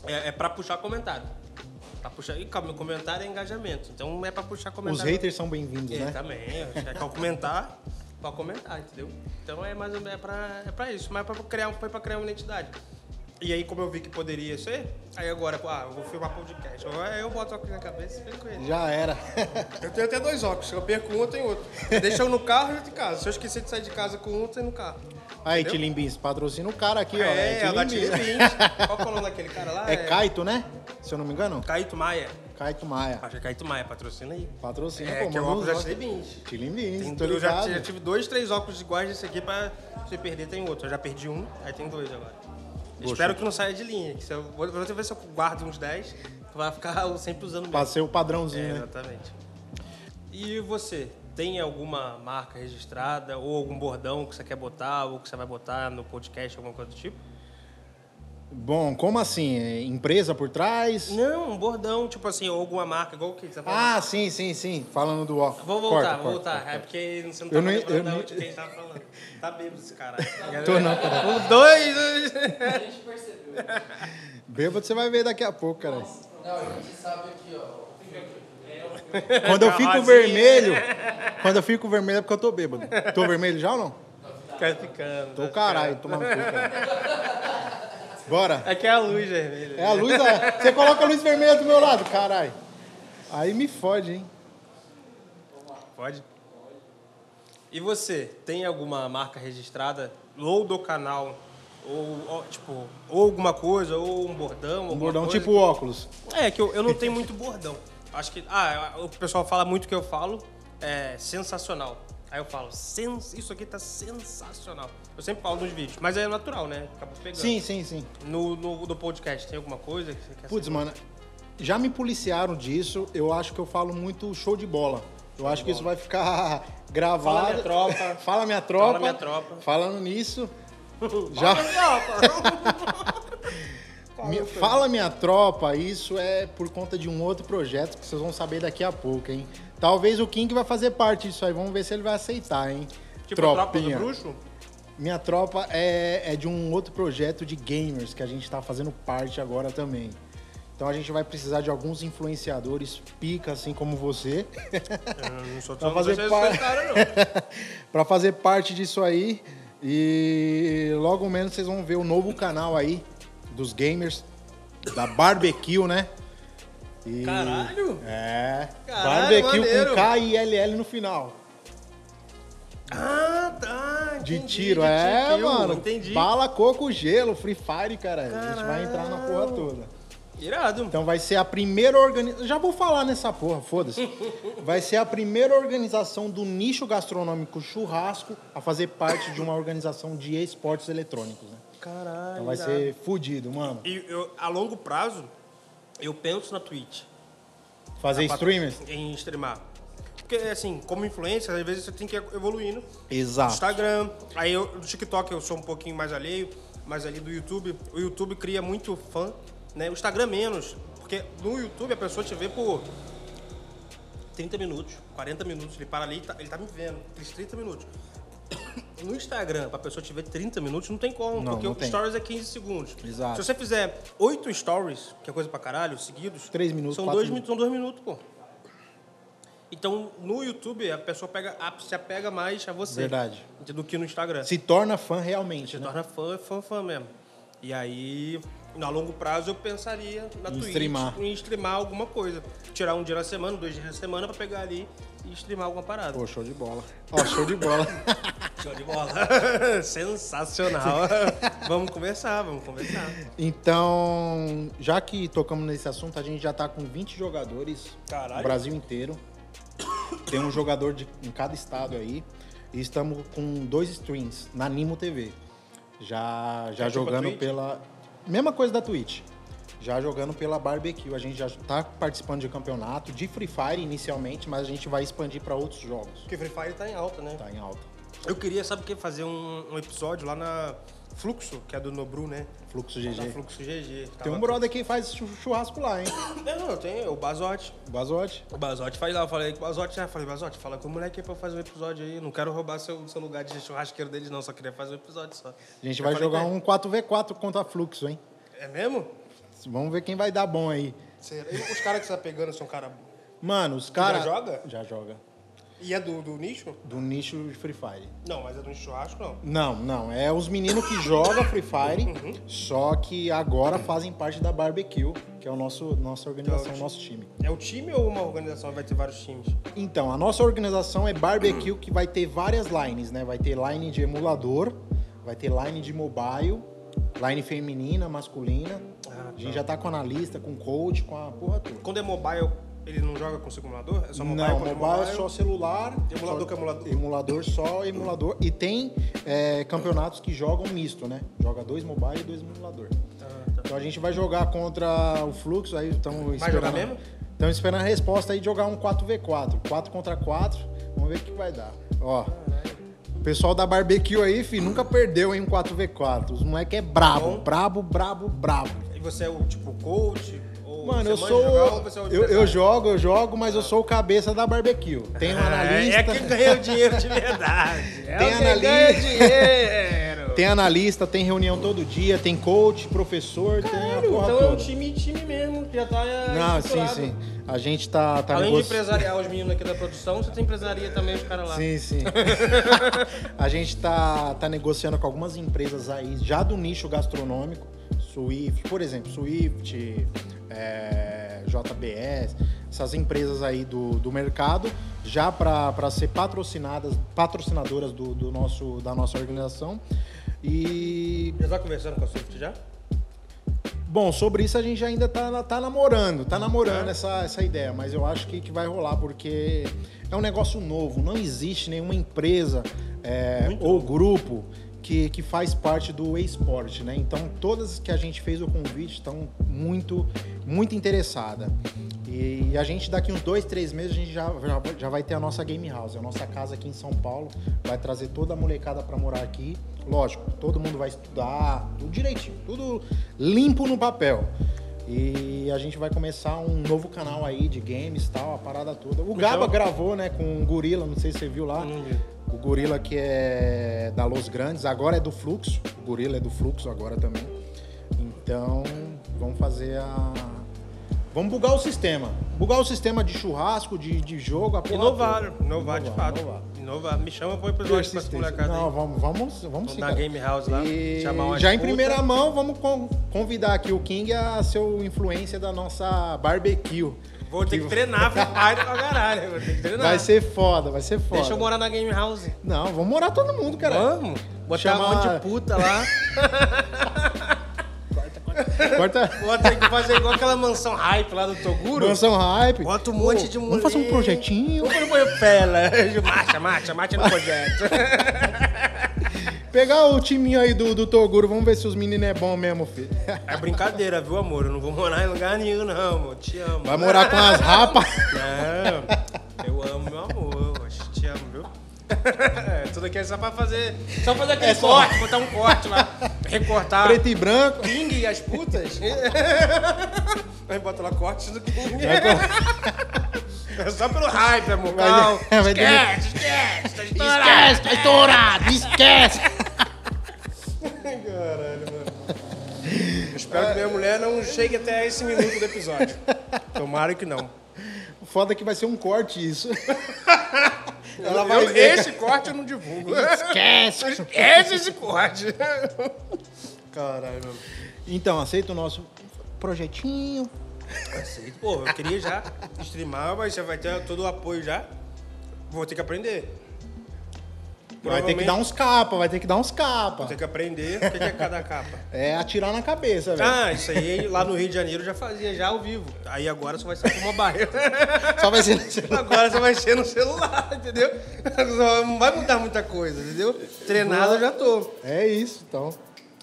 É, é pra puxar comentário. Pra puxar. E calma, comentário é engajamento. Então é pra puxar Os comentário. haters são bem-vindos, É, né? também. É ao comentar, pra comentar, entendeu? Então é mais ou menos é pra, é pra isso. Mas é pra criar, foi pra criar uma identidade. E aí, como eu vi que poderia ser, aí agora, ah, eu vou filmar podcast. Eu, eu boto óculos na cabeça e fico com ele. Já era. Eu tenho até dois óculos. Eu perco um, eu tenho outro. Deixa um no carro e outro em casa. Se eu esquecer de sair de casa com um, eu tenho no carro. Aí, Entendeu? Tilimbins, patrocina o cara aqui, ó. é, a da Tilim Bis. Tilly 20. Qual que é o nome daquele cara lá? É Caito, né? Se eu não me engano. Caíto Maia. Caito Maia. Acho que é Caíto Maia, patrocina aí. Patrocina, É, pô, que é o óculos da óculos. Tilly 20. Tilimbins, Tem tô dois- eu já, ligado. já tive dois, três óculos iguais desse aqui pra se perder tem outro. Eu já perdi um, aí tem dois agora. Poxa. Espero que não saia de linha. Que se eu, vou, vou ver se eu guardo uns 10, vai ficar sempre usando o Pra mesmo. ser o padrãozinho, É, né? exatamente. E você, tem alguma marca registrada ou algum bordão que você quer botar ou que você vai botar no podcast, alguma coisa do tipo? Bom, como assim? É Empresa por trás? Não, um bordão, tipo assim, ou alguma marca, igual o que você tá falando. Ah, sim, sim, sim. Falando do óculos. Vou voltar, Corta, vou corta, voltar. corta. É porque você não Eu tá não- lembrando eu da não- onde que a gente tava falando. Tá bêbado esse cara. Tô não, cara. Um, dois, dois. Bêbado você vai ver daqui a pouco, cara. Não, a gente sabe aqui, ó. Quando eu fico vermelho, quando eu fico vermelho é porque eu tô bêbado. Tô vermelho já ou não? Fica ficando. Tô caralho, tomando cu, cara. Bora. Aqui é a luz vermelha. É a luz, é. Você coloca a luz vermelha do meu lado, caralho. Aí me fode, hein? Pode? E você, tem alguma marca registrada ou do canal, ou, ou, tipo, ou alguma coisa, ou um bordão, Um bordão coisa tipo óculos. É, que eu, eu não tenho muito bordão. Acho que. Ah, o pessoal fala muito que eu falo. É sensacional. Aí eu falo, sens isso aqui tá sensacional. Eu sempre falo nos vídeos, mas é natural, né? Acaba pegando. Sim, sim, sim. No, no, no podcast, tem alguma coisa que você quer Putz, saber? mano, já me policiaram disso. Eu acho que eu falo muito show de bola. Eu acho que isso vai ficar gravado. Fala minha tropa. Fala minha tropa. Fala minha tropa. Falando nisso, já Mi- Fala minha tropa, isso é por conta de um outro projeto que vocês vão saber daqui a pouco, hein? Talvez o King vai fazer parte disso aí, vamos ver se ele vai aceitar, hein? Tipo, tropa do Tropinha. bruxo? Minha tropa é, é de um outro projeto de gamers que a gente tá fazendo parte agora também. Então a gente vai precisar de alguns influenciadores pica, assim como você, Eu não sou Pra tão fazer par- cara, não. para fazer parte disso aí. E logo menos vocês vão ver o novo canal aí dos gamers da Barbecue, né? E- Caralho! É. Caralho, Barbecue maneiro. com K e LL no final. Ah, tá. De entendi, tiro, de é, kill, mano. Entendi. Bala, coco, gelo, Free Fire, cara. A gente vai entrar na porra Caralho. toda. Irado. Então vai ser a primeira organização. Já vou falar nessa porra, foda-se. Vai ser a primeira organização do nicho gastronômico churrasco a fazer parte de uma organização de esportes eletrônicos, né? Caralho. Então vai irado. ser fudido, mano. E eu, a longo prazo, eu penso na Twitch. Fazer Na- streamers? Em streamar. Porque, assim, como influencer, às vezes você tem que ir evoluindo. Exato. Instagram, aí eu, do TikTok eu sou um pouquinho mais alheio, mas ali do YouTube, o YouTube cria muito fã, né? O Instagram menos, porque no YouTube a pessoa te vê por 30 minutos, 40 minutos, ele para ali, e tá- ele tá me vendo, aqueles 30 minutos. No Instagram, pra pessoa te ver 30 minutos, não tem como, Não, porque não o tem. stories é 15 segundos. Exato. Se você fizer 8 stories, que é coisa pra caralho, seguidos, Três minutos, são quatro 2 minutos. minutos, são 2 minutos, pô. Então, no YouTube, a pessoa pega, a- se apega mais a você. Verdade. Do que no Instagram. Se torna fã realmente, Se né? torna fã, fã, fã mesmo. E aí, a longo prazo, eu pensaria na Em Twitch, streamar. em streamar alguma coisa. Tirar um dia na semana, dois dias na semana pra pegar ali e streamar alguma parada. Pô, show de bola. Ó, show de bola. Show de bola. Sensacional. vamos conversar, vamos conversar. Então, já que tocamos nesse assunto, a gente já tá com 20 jogadores Caralho. no Brasil inteiro. Tem um jogador de, em cada estado aí. E estamos com dois streams na Nimo TV. Já, já É tipo jogando pela. Mesma coisa da Twitch. Já jogando pela Barbecue. A gente já tá participando de campeonato, de Free Fire inicialmente, mas a gente vai expandir para outros jogos. Porque Free Fire tá em alta, né? Tá em alta. Eu queria, sabe o que? Fazer um, um episódio lá na Fluxo, que é do Nobru, né? Fluxo Da GG. Fluxo GG. Tem um brother que faz chu- churrasco lá, hein? Não, não, tem o Bazote. Bazote. O Bazote faz lá, eu falei com o Bazote, já falei, Bazote, fala com o moleque aí pra fazer um episódio aí. Não quero roubar seu, seu lugar de churrasqueiro deles, não, só queria fazer um episódio só. A gente Já vai jogar ele. um 4v4 contra Fluxo, hein? É mesmo? Vamos ver quem vai dar bom aí. Será? E os caras que você tá pegando são caras. Mano, os caras. joga? Já joga. E é do, do nicho? Do nicho de Free Fire. Não, mas é do churrasco, não. Não, não. É os meninos que jogam Free Fire, Uhum. só que agora fazem parte da Barbecue, que é o nosso, nossa organização, Então, nosso time. É o time ou uma organização vai ter vários times? Então, a nossa organização é Barbecue, que vai ter várias lines, né? Vai ter line de emulador, vai ter line de mobile, line feminina, masculina. A gente já tá com analista, com coach, com a porra toda. Quando é mobile, ele não joga com simulador? É só mobile? Não, quando mobile, é só celular. Emulador só- com emulador. Emulador só emulador. E tem é, campeonatos que jogam misto, né? Joga dois mobile e dois emulador. Ah, tá. Então a gente vai jogar contra o Fluxo, aí estamos jogar esperando. mesmo? Estamos esperando a resposta aí de jogar um 4v4. 4 contra 4. Vamos ver o que vai dar. Ó. O pessoal da barbecue aí, fi, nunca perdeu em um 4v4. Os moleque é brabo, brabo, brabo, brabo. E você é o tipo coach? Ou Mano, eu sou. jogar, é o eu, eu jogo, eu jogo, mas eu sou o cabeça da barbecue. Tem um Ah, analista. É que ganha o dinheiro de verdade. É Tem que analista. ganha dinheiro. Tem analista, tem reunião todo dia, tem coach, professor, tem Caralho, porra então é um toda. time, time mesmo, já tá é, Não, sim, sim. A gente tá, tá Além de negoci- empresariar os meninos aqui da produção, você tem empresaria também os caras lá. Sim, sim. a gente tá, tá negociando com algumas empresas aí, já do nicho gastronômico, Swift, por exemplo, Swift, é, JBS, essas empresas aí do, do mercado, já para ser patrocinadas, patrocinadoras do, do nosso, da nossa organização. E Já tá conversando com a Swift já? Bom, sobre isso a gente ainda tá, tá namorando, tá namorando essa, essa ideia, mas eu acho que, que vai rolar, porque é um negócio novo, não existe nenhuma empresa é, ou novo. grupo que, que faz parte do esporte, né? Então todas que a gente fez o convite estão muito, muito interessadas. E a gente daqui uns dois, três meses a gente já, já, já vai ter a nossa game house, a nossa casa aqui em São Paulo, vai trazer toda a molecada para morar aqui. Lógico, todo mundo vai estudar, tudo direitinho, tudo limpo no papel. E a gente vai começar um novo canal aí de games e tal, a parada toda. O Gaba gravou, né, com o Gorila, não sei se você viu lá. O Gorila que é da Los Grandes, agora é do Fluxo. O Gorila é do Fluxo agora também. Então, vamos fazer a. Vamos bugar o sistema. Bugar o sistema de churrasco, de, de jogo, a Inovar, toda. inovar de fato. inovar. Inovar. Me chama pro episódio com essa molecada Não, aí. vamos, vamos, vamos sim, na. Game House lá, E chamar umas já em puta. primeira mão, vamos con- convidar aqui o King a ser o influência da nossa barbecue. Vou ter que treinar Free Fire pra caralho. Vou ter que treinar. Vai ser foda, vai ser foda. Deixa eu morar na Game House. Não, vamos morar todo mundo, cara. Vamos. Botar Chama- um monte de puta lá. Corta Vou ter que fazer igual aquela mansão hype lá do Toguro. mansão hype. Bota um monte de Vamos fazer um mulher. projetinho. Vamos pôr pela. Marcha, marcha, marcha no projeto. Pegar o timinho aí do, do Toguro, vamos ver se os meninos é bom mesmo, filho. É brincadeira, viu, amor? Eu não vou morar em lugar nenhum, não, amor. Te amo. Vai morar com as rapas. Não, eu amo meu amor. Te amo, viu? É, tudo aqui é só pra fazer. Só fazer aquele É só- corte, botar um corte lá. Recortar. Preto e branco. King e as putas. Aí bota lá corte do King. É só pelo hype, amor. Vai- vai ter- Esquece, esquece. Tá estourado. Esquece, tá estourado, esquece. Caralho, mano. Espero que minha mulher não chegue até esse minuto do episódio. Tomara que não. O Foda é que vai ser um corte isso. Ela vai Eu- ver. esse corte eu não divulgo. Esquece. Esquece esse corte. Caralho, mano. Então, aceita o nosso projetinho. Aceito. Pô, eu queria já streamar, mas você vai ter todo o apoio já. Vou ter que aprender. Vai ter que dar uns capa, vai ter que dar uns capa. Ter que aprender o que é cada capa. É atirar na cabeça, velho. Ah, isso aí lá no Rio de Janeiro já fazia, já ao vivo. Aí agora só vai ser por mobile. Só vai ser. Agora só vai ser no celular, entendeu? Não vai mudar muita coisa, entendeu? Treinado eu já tô. É isso, então.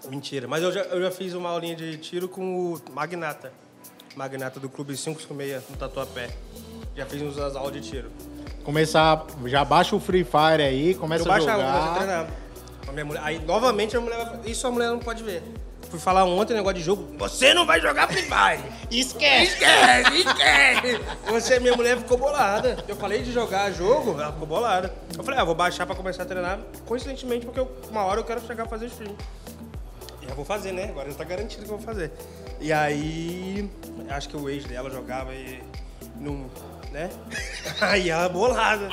Mentira, mas eu já, eu já fiz uma aulinha de tiro com o Magnata. Magnata do Clube 556 no Tatuapé. Já fiz uns aulas de tiro. Começar. Já baixa o Free Fire aí, começa Eu a baixava, jogar. treinar. A minha mulher, aí novamente a mulher vai falar, isso a mulher não pode ver. Fui falar ontem um negócio de jogo, você não vai jogar Free Fire. Esquece! Esquece, esquece. Você, minha mulher ficou bolada. Eu falei de jogar jogo, ela ficou bolada. Eu falei, ah, vou baixar pra começar a treinar, coincidentemente, porque eu- uma hora eu quero chegar a fazer stream. E eu vou fazer, né? Agora já tá garantido que eu vou fazer. E aí, acho que o ex dela jogava e não, né? Aí ela bolada.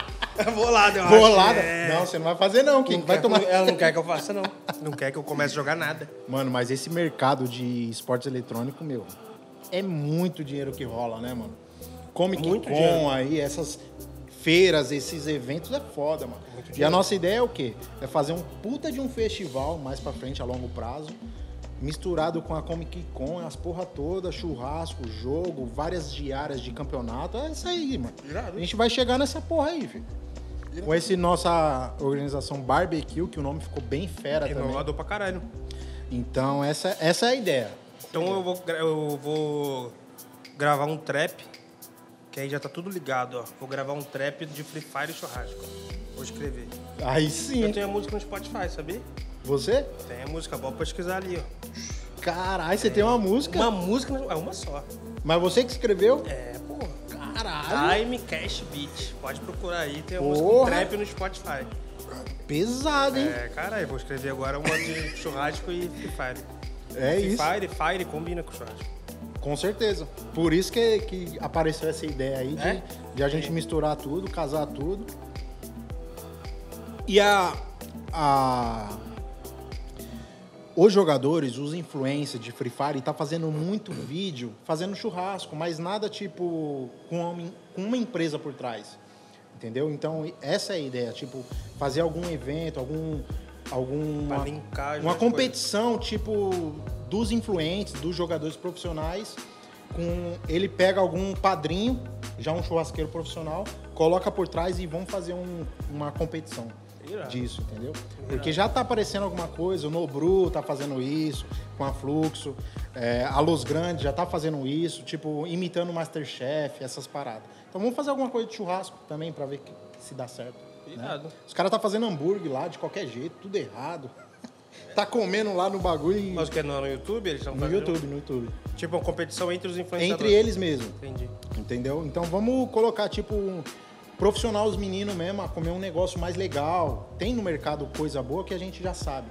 Bolada, eu acho. Bolada? É. Não, você não vai fazer não, King. Não Vai quer tomar. que eu- Ela não quer que eu faça, não. Não quer que eu comece a jogar nada. Mano, mas esse mercado de esportes eletrônicos, meu, é muito dinheiro que rola, né, mano? Comic Muito Con dinheiro. aí, essas feiras, esses eventos é foda, mano. E a nossa ideia é o quê? É fazer um puta de um festival mais pra frente, a longo prazo, misturado com a Comic Con, as porra toda, churrasco, jogo, várias diárias de campeonato. É isso aí, mano. Irado. A gente vai chegar nessa porra aí, filho. Com esse nossa organização Barbecue, que o nome ficou bem fera também. Inovador pra caralho. Então, essa, essa é a ideia. Então eu vou, eu vou gravar um trap, que aí já tá tudo ligado, ó. Vou gravar um trap de Free Fire e churrasco. Vou escrever. Aí Eu sim. tenho a música no Spotify, sabia? Você? Tem a música, pode pesquisar ali, ó. Caralho, você tem uma música. Uma música, é uma só. Mas você que escreveu? É, porra. Caralho. Time Cash Beat. Pode procurar aí, tem a música Porra. trap no Spotify. Pesado, hein? É, caralho, vou escrever agora uma de churrasco e Free Fire. É, Free isso. Fire, Fire combina com churrasco. Com certeza. Por isso que, que apareceu essa ideia aí de, É? de a gente misturar tudo, casar tudo. E a, a. Os jogadores, os influencers de Free Fire, tá fazendo muito vídeo, fazendo churrasco, mas nada tipo com uma, com uma empresa por trás. Entendeu? Então, essa é a ideia, tipo, fazer algum evento, algum. alguma, linkar uma competição, tipo, dos influentes, dos jogadores profissionais, com ele pega algum padrinho, já um churrasqueiro profissional, coloca por trás e vão fazer um- uma competição. Disso, entendeu? Porque já tá aparecendo alguma coisa, o Nobru tá fazendo isso, com a Fluxo, é, a Luz Grande já tá fazendo isso, tipo, imitando o Masterchef, essas paradas. Então vamos fazer alguma coisa de churrasco também pra ver que- se dá certo. né? Os caras tá fazendo hambúrguer lá de qualquer jeito, tudo errado. tá comendo lá no bagulho e... Mas o que é no, no YouTube? Eles estão no fazendo? YouTube, no YouTube. Tipo, uma competição entre os influenciadores. Entre eles mesmo, Entendi. entendeu? Então vamos colocar, tipo, um- profissional os meninos mesmo a comer um negócio mais legal. Tem no mercado coisa boa que a gente já sabe.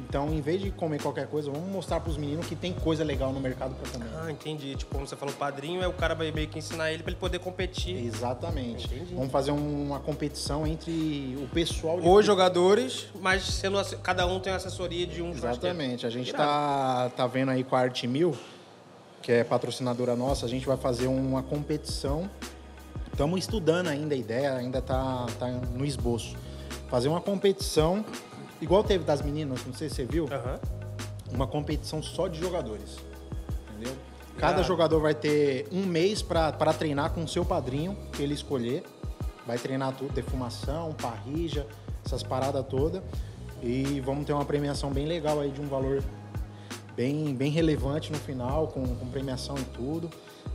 Então, em vez de comer qualquer coisa, vamos mostrar pros meninos que tem coisa legal no mercado pra comer. Ah, entendi. Tipo, como você falou, padrinho, é o cara vai meio que ensinar ele pra ele poder competir. Exatamente. Entendi. Vamos fazer um- uma competição entre o pessoal de Os jogadores, mas sendo cada um tem uma assessoria de um. Exatamente. A gente Irado. tá, tá vendo aí com a Arte Mil, que é patrocinadora nossa, a gente vai fazer uma competição. Estamos estudando ainda a ideia, ainda tá, tá no esboço. Fazer uma competição, igual teve das meninas, não sei se você viu, Aham. uma competição só de jogadores. Entendeu? Cada Irado. jogador vai ter um mês para treinar com o seu padrinho, que ele escolher. Vai treinar tudo, defumação, parrija, essas paradas todas. E vamos ter uma premiação bem legal aí de um valor bem, bem relevante no final, com, com premiação e tudo.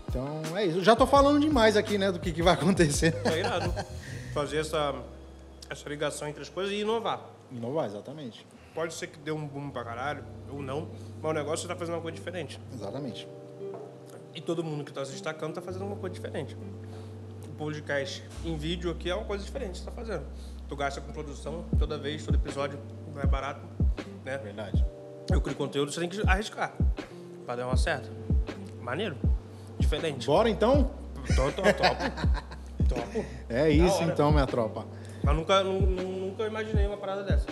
Então é isso. Eu já tô falando demais aqui, né, do que, que vai acontecer. É irado. Fazer essa, essa ligação entre as coisas e inovar. Inovar, exatamente. Pode ser que dê um boom pra caralho, ou não, mas o negócio tá fazendo uma coisa diferente. Exatamente. E todo mundo que tá se destacando tá fazendo uma coisa diferente. O podcast em vídeo aqui é uma coisa diferente que você tá fazendo. Tu gasta com produção toda vez, todo episódio, não é barato, né? Verdade. Eu crio conteúdo, você tem que arriscar pra dar uma certa. Maneiro. Diferente. Bora então? Tô, tô, topo. Topo. É isso então, minha tropa. Mas nunca, nu- nu- nunca imaginei uma parada dessa.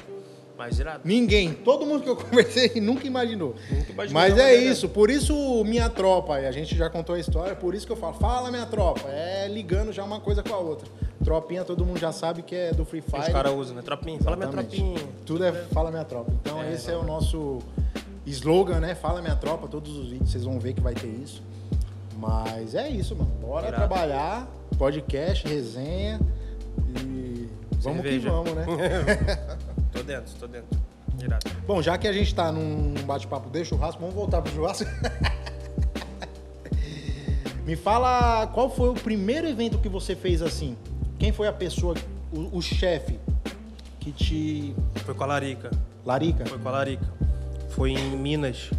Mas irado. Ninguém, todo mundo que eu conversei nunca imaginou. Nunca imaginou Mas é isso, por isso minha tropa, e a gente já contou a história, por isso que eu falo, fala minha tropa, é ligando já uma coisa com a outra. Tropinha, todo mundo já sabe que é do Free Fire. Os caras usam, né? Tropinha. Fala minha tropinha. Tudo é fala minha tropa. Então É, esse é o nosso slogan, né? Fala minha tropa, todos os vídeos vocês vão ver que vai ter isso. Mas é isso, mano. Bora trabalhar, podcast, resenha e vamos Cerveja. que vamos, né? Tô dentro, tô dentro. Irado. Bom, já que a gente tá num bate-papo de churrasco, vamos voltar pro churrasco. Me fala qual foi o primeiro evento que você fez assim? Quem foi a pessoa, o, o chefe que te. Foi com a Larica. Larica? Foi com a Larica. Foi em Minas.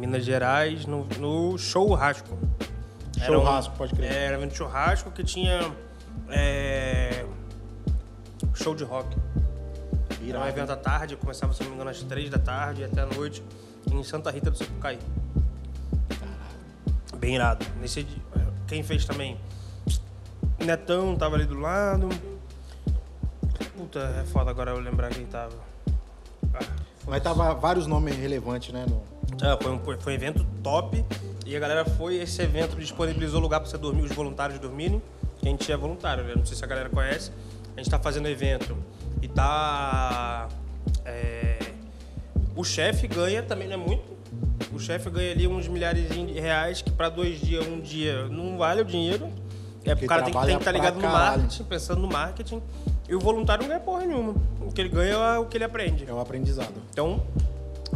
Minas Gerais, no, no churrasco. Era um- Churrasco, pode crer. Era um churrasco que tinha é, show de rock. Era um evento à tarde, começava, se não me engano, às três da tarde até a noite, em Santa Rita do Sapucaí. Bem irado. Nesse dia, quem fez também? Netão tava ali do lado. Puta, é foda agora eu lembrar quem tava. Ah, Mas tava vários nomes relevantes, né? no- Ah, foi, um, foi um evento top e a galera foi. Esse evento disponibilizou lugar para você dormir, os voluntários dormirem. Que a gente é voluntário, né? Não sei se a galera conhece. A gente tá fazendo evento e tá. é, o chefe ganha também, não é muito. O chefe ganha ali uns milhares de reais que para dois dias, um dia, não vale o dinheiro. É, Porque o cara tem que trabalha estar pra ligado no marketing, pensando no marketing. E o voluntário não ganha porra nenhuma. O que ele ganha é o que ele aprende. É o aprendizado. Então,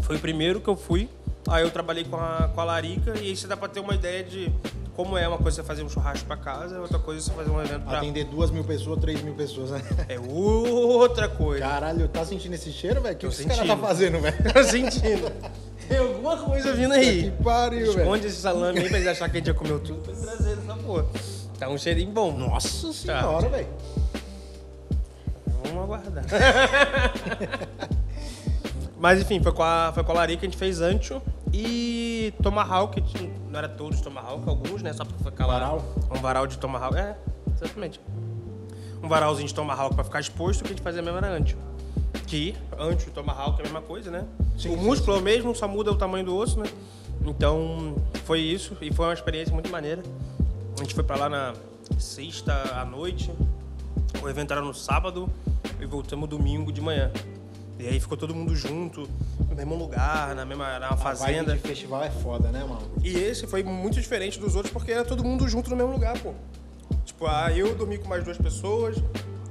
foi o primeiro que eu fui. Aí eu trabalhei com a, com a Larica e aí você dá pra ter uma ideia de como é uma coisa você fazer um churrasco pra casa, outra coisa você fazer um evento pra... Atender duas mil pessoas, três mil pessoas, né? É outra coisa. Caralho, tá sentindo esse cheiro, velho? O que esse cara tá fazendo, velho? Tô sentindo. Tem alguma coisa vindo aí. Que pariu, velho. Esconde esse salame aí pra eles acharem que a gente já comeu tudo pra trazer essa porra. Tá um cheirinho bom. Nossa senhora, velho. Vamos aguardar. Mas enfim, foi com a, foi com a Larica, a gente fez ancho e Tomahawk, não era todos Tomahawk, alguns, né? Só pra ficar lá. Varal? Um varal de Tomahawk, é, exatamente. Um varalzinho de Tomahawk pra ficar exposto, o que a gente fazia mesmo era ancho. Que ancho e Tomahawk é a mesma coisa, né? Sim, o músculo é o mesmo, só muda o tamanho do osso, né? Então, foi isso e foi uma experiência muito maneira. A gente foi pra lá na sexta à noite, o evento era no sábado e voltamos domingo de manhã. E aí ficou todo mundo junto, no mesmo lugar, na mesma na A vibe fazenda. de festival é foda, né, mano? E esse foi muito diferente dos outros porque era todo mundo junto no mesmo lugar, pô. Tipo, ah, eu dormi com mais duas pessoas,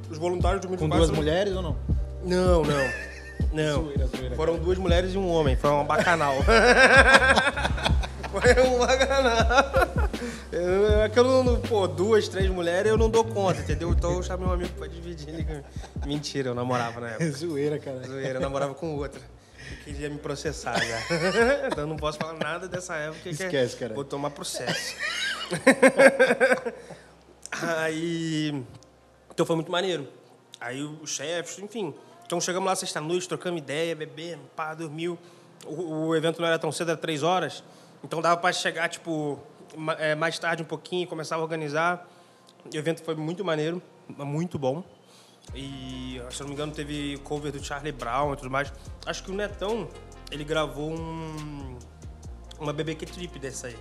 os voluntários dormiram Com duas mulheres ou não? Não, não. Não. Zoeira, zoeira, Foram duas mulheres e um homem. Foi um bacanal. Foi um bacanal. É que eu não, pô, duas, três mulheres eu não dou conta, entendeu? Então eu chamei um amigo pra dividir. ele. Mentira, eu namorava na época. Zoeira, cara. Zoeira, eu namorava com outra. Que queria me processar já. Então eu não posso falar nada dessa época. que é- Esquece, cara. Vou tomar processo. Aí. Então foi muito maneiro. Aí os chefes, enfim, Então chegamos lá sexta-noite, trocamos ideia, bebemos, pá, dormiu. O, o evento não era tão cedo, era três horas. Então dava para chegar, tipo, mais tarde um pouquinho, começar a organizar. O evento foi muito maneiro, muito bom. E, se não me engano, teve cover do Charlie Brown e tudo mais. Acho que o Netão, ele gravou um, uma BBQ Trip dessa aí.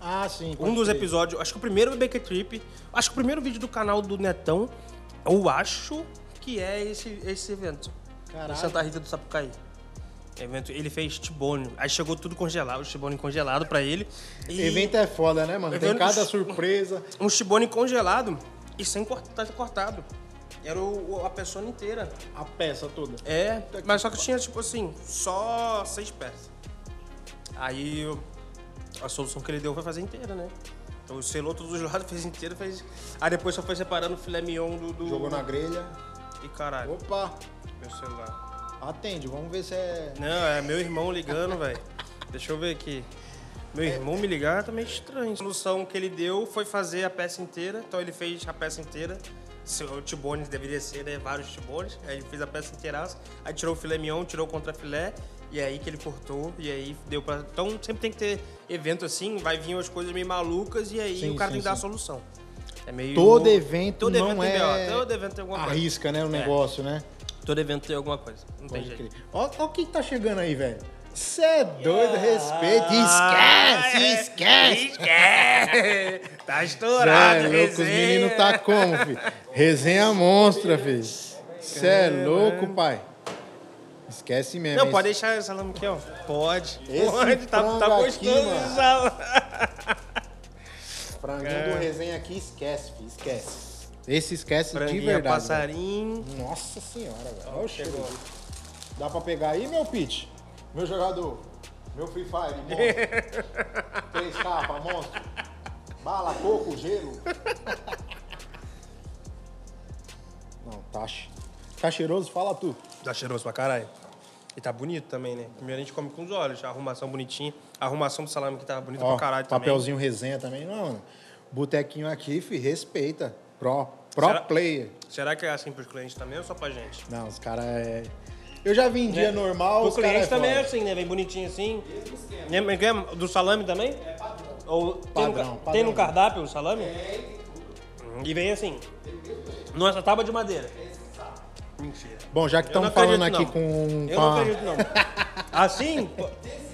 Ah, sim. Um dos crer. episódios, acho que o primeiro BBQ Trip, acho que o primeiro vídeo do canal do Netão, eu acho que é esse, esse evento. Caralho. Santa Rita do Sapucaí. Evento, ele fez tibone. Aí chegou tudo congelado, o tibone congelado pra ele. E Evento é foda, né, mano? Tem Evento- cada surpresa. um tibone congelado e sem cortar, cortado. Era o- a pessoa inteira. A peça toda. É, mas só que tinha, tipo assim, só seis peças. Aí a solução que ele deu foi fazer inteira, né? Então selou todos os lados, fez inteira, fez. Aí depois só foi separando o filé mignon do. do... Jogou na grelha. E caralho, Opa, meu celular. Atende. Vamos ver se é... Não, é meu irmão ligando, velho. Deixa eu ver aqui. Meu irmão me ligar tá meio estranho. A solução que ele deu foi fazer a peça inteira. Então ele fez a peça inteira. O tibone deveria ser, né? Vários tibones. Aí ele fez a peça inteiraça. Aí tirou o filé mignon, tirou o contrafilé. E aí que ele cortou. E aí deu pra. Então sempre tem que ter evento assim. Vai vir umas coisas meio malucas. E aí Sim, o cara sim, tem que dar a sim. solução. É meio. Todo evento Todo não evento é... Todo evento tem alguma coisa. Arrisca, né, o É. negócio, né? Todo evento tem alguma coisa. Não tem jeito. ó o que tá chegando aí, velho. Cê é doido, Ah, respeito. é. Esquece, esquece. Esquece! Tá estourado, louco, os resenha. meninos tá como, filho? Resenha monstra, filho. Cê é louco, pai. Esquece mesmo. Não, pode deixar esse salame aqui, ó. Pode. Esse pode. Tá, tá aqui, gostoso mano. esse salame. Franguinho É. do resenha aqui, esquece, filho. Esquece. Esse esquece de Franguinho, verdade. velho. passarinho. Nossa senhora, velho. Olha o cheiro. Dá pra pegar aí, meu pitch? Meu jogador. Meu Free Fire, monstro. Três capas, monstro. Bala, coco, gelo. Não, tá, tá cheiroso? Fala tu. Tá cheiroso pra caralho. E tá bonito também, né? Primeiro a gente come com os olhos. A arrumação bonitinha. A arrumação do salame que tava bonita Ó, pra caralho também. papelzinho resenha também. Não, mano. Botequinho aqui, fi, respeita. Pro, pro Será- player. Será que é assim pros clientes também ou só pra gente? Não, os caras é... Eu já dia Né? normal, O os caras cliente é também é foda. assim, né? Vem bonitinho assim. Lembra que é? Do salame também? É padrão. Ou tem, no, Padrão, ca- padrão. tem no cardápio o salame? Hum, E vem assim. Nossa tábua de madeira. Mentira. Bom, já que estamos falando acredito, aqui com... Eu não acredito, não. Assim?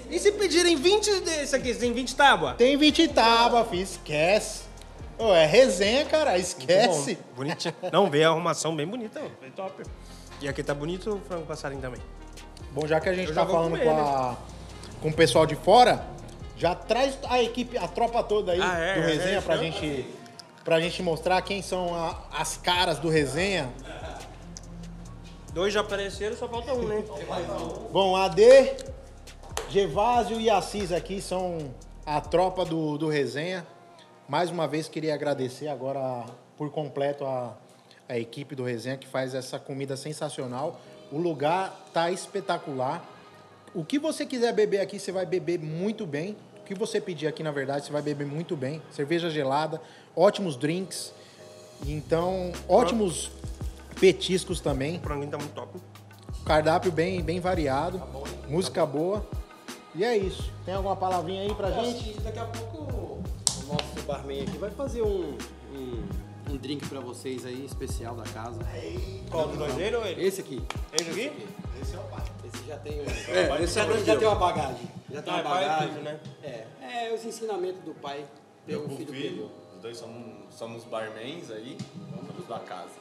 E se pedirem 20 desse aqui? Tem 20 tábuas? Tem 20 tábua, fi, esquece. Ô, é resenha, cara, esquece. Bom, bonitinho. Não, veio a arrumação bem bonita, ó, bem top. E aqui tá bonito o frango passarinho também. Bom, já que a gente Eu tá falando com, a, com o pessoal de fora, já traz a equipe, a tropa toda aí Ah, é, do é, resenha é, pra, é. gente, pra gente mostrar quem são a- as caras do resenha. Dois já apareceram, só falta um, né? Bom, AD, Gevásio e Assis aqui são a tropa do, do resenha. Mais uma vez queria agradecer agora por completo a, a equipe do resenha que faz essa comida sensacional. O lugar tá espetacular. O que você quiser beber aqui, você vai beber muito bem. O que você pedir aqui, na verdade, você vai beber muito bem. Cerveja gelada, ótimos drinks. Então, ótimos petiscos também. O franguinho tá muito top. Cardápio bem, bem variado, música boa. E é isso. Tem alguma palavrinha aí pra gente? Gente, daqui a pouco nosso barman aqui vai fazer um, um, um drink pra vocês aí, especial da casa. Qual dos dois dele ou ele? Esse aqui. Esse aqui? Esse já tem um. É, esse já, já tem uma bagagem. Já tem Ah, uma é pai bagagem. filho, né? É, é os ensinamentos do pai Eu pelo com o filho filho, os dois somos, somos barmans aí, somos da casa.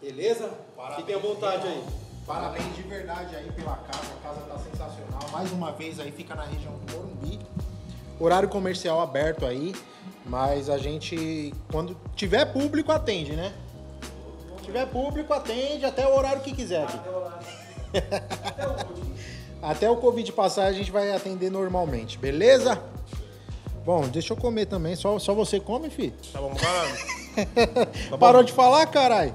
Beleza? Fiquem à vontade aí. Parabéns de verdade aí pela casa. A casa tá sensacional. Mais uma vez aí fica na região do Morumbi. Horário comercial aberto aí. Mas a gente, quando tiver público, atende, né? tiver público, atende até o horário que quiser. Aqui. Até o Covid passar, a gente vai atender normalmente, beleza? Bom, deixa eu comer também. Só, só você come, filho? Tá bom, caralho. Tá Parou de falar, caralho?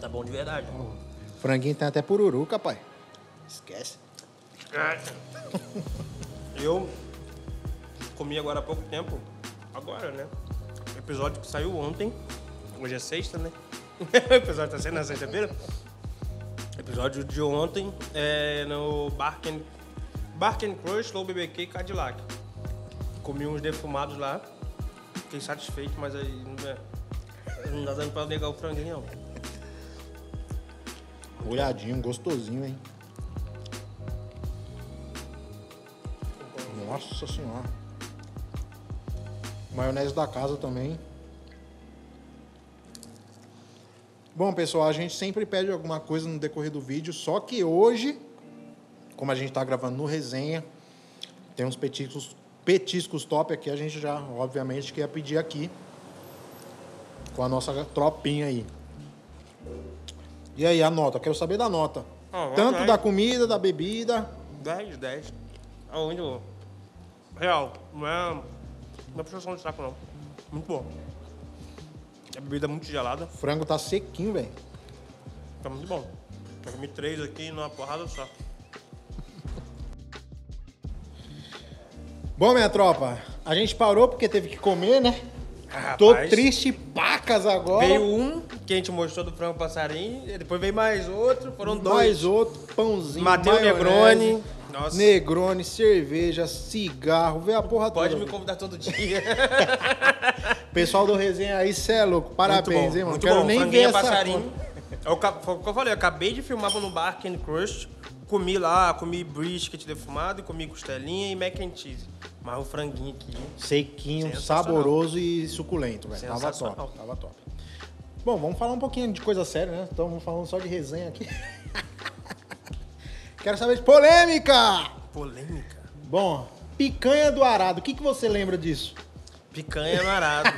Tá bom de verdade. Franguinho tem até pururuca, pai. Esquece. Eu comi agora há pouco tempo. Agora, né? O episódio que saiu ontem. Hoje é sexta, né? o episódio tá saindo na sexta-feira. Episódio de ontem é no Bark and, Bark and Crush, Low BBQ Cadillac. Comi uns defumados lá. Fiquei satisfeito, mas aí não, é, não dá dando pra negar o franguinho, não. Olhadinho, gostosinho, hein? Nossa senhora. Maionese da casa também. Bom, pessoal, a gente sempre pede alguma coisa no decorrer do vídeo, só que hoje, como a gente está gravando no resenha, tem uns petiscos, petiscos top aqui, a gente já, obviamente, quer pedir aqui com a nossa tropinha aí. E aí, a nota? Quero saber da nota. Ah, Tanto vai. da comida, da bebida. 10, 10. Aonde? Real, não é, não é puxação de saco, não. Muito bom. A bebida é muito gelada, O frango tá sequinho, velho. tá muito bom. Eu comi três aqui numa porrada só. Bom, minha tropa, a gente parou porque teve que comer, né? Ah, Tô rapaz, triste pacas agora. Veio um que a gente mostrou do frango passarinho, depois veio mais outro, foram dois. mais outro, pãozinho, maionese, Negroni. Nossa, Negroni, cerveja, cigarro, veio a porra pode toda. me convidar todo dia. Pessoal do resenha aí, cê é louco. Parabéns, muito bom, hein, mano? Muito Quero bom. nem ver Franguinho essa passarinho. conta. Eu, eu falei, eu acabei de filmar no bar Candy Crush. Comi lá, comi brisket defumado, comi costelinha e mac and cheese. Mas o franguinho aqui. Sequinho, saboroso e suculento, velho. Tava top, tava top. Bom, vamos falar um pouquinho de coisa séria, né? Estamos falando só de resenha aqui. Quero saber de polêmica! Polêmica. Bom, picanha do arado. O que, que você lembra disso? Picanha no arado.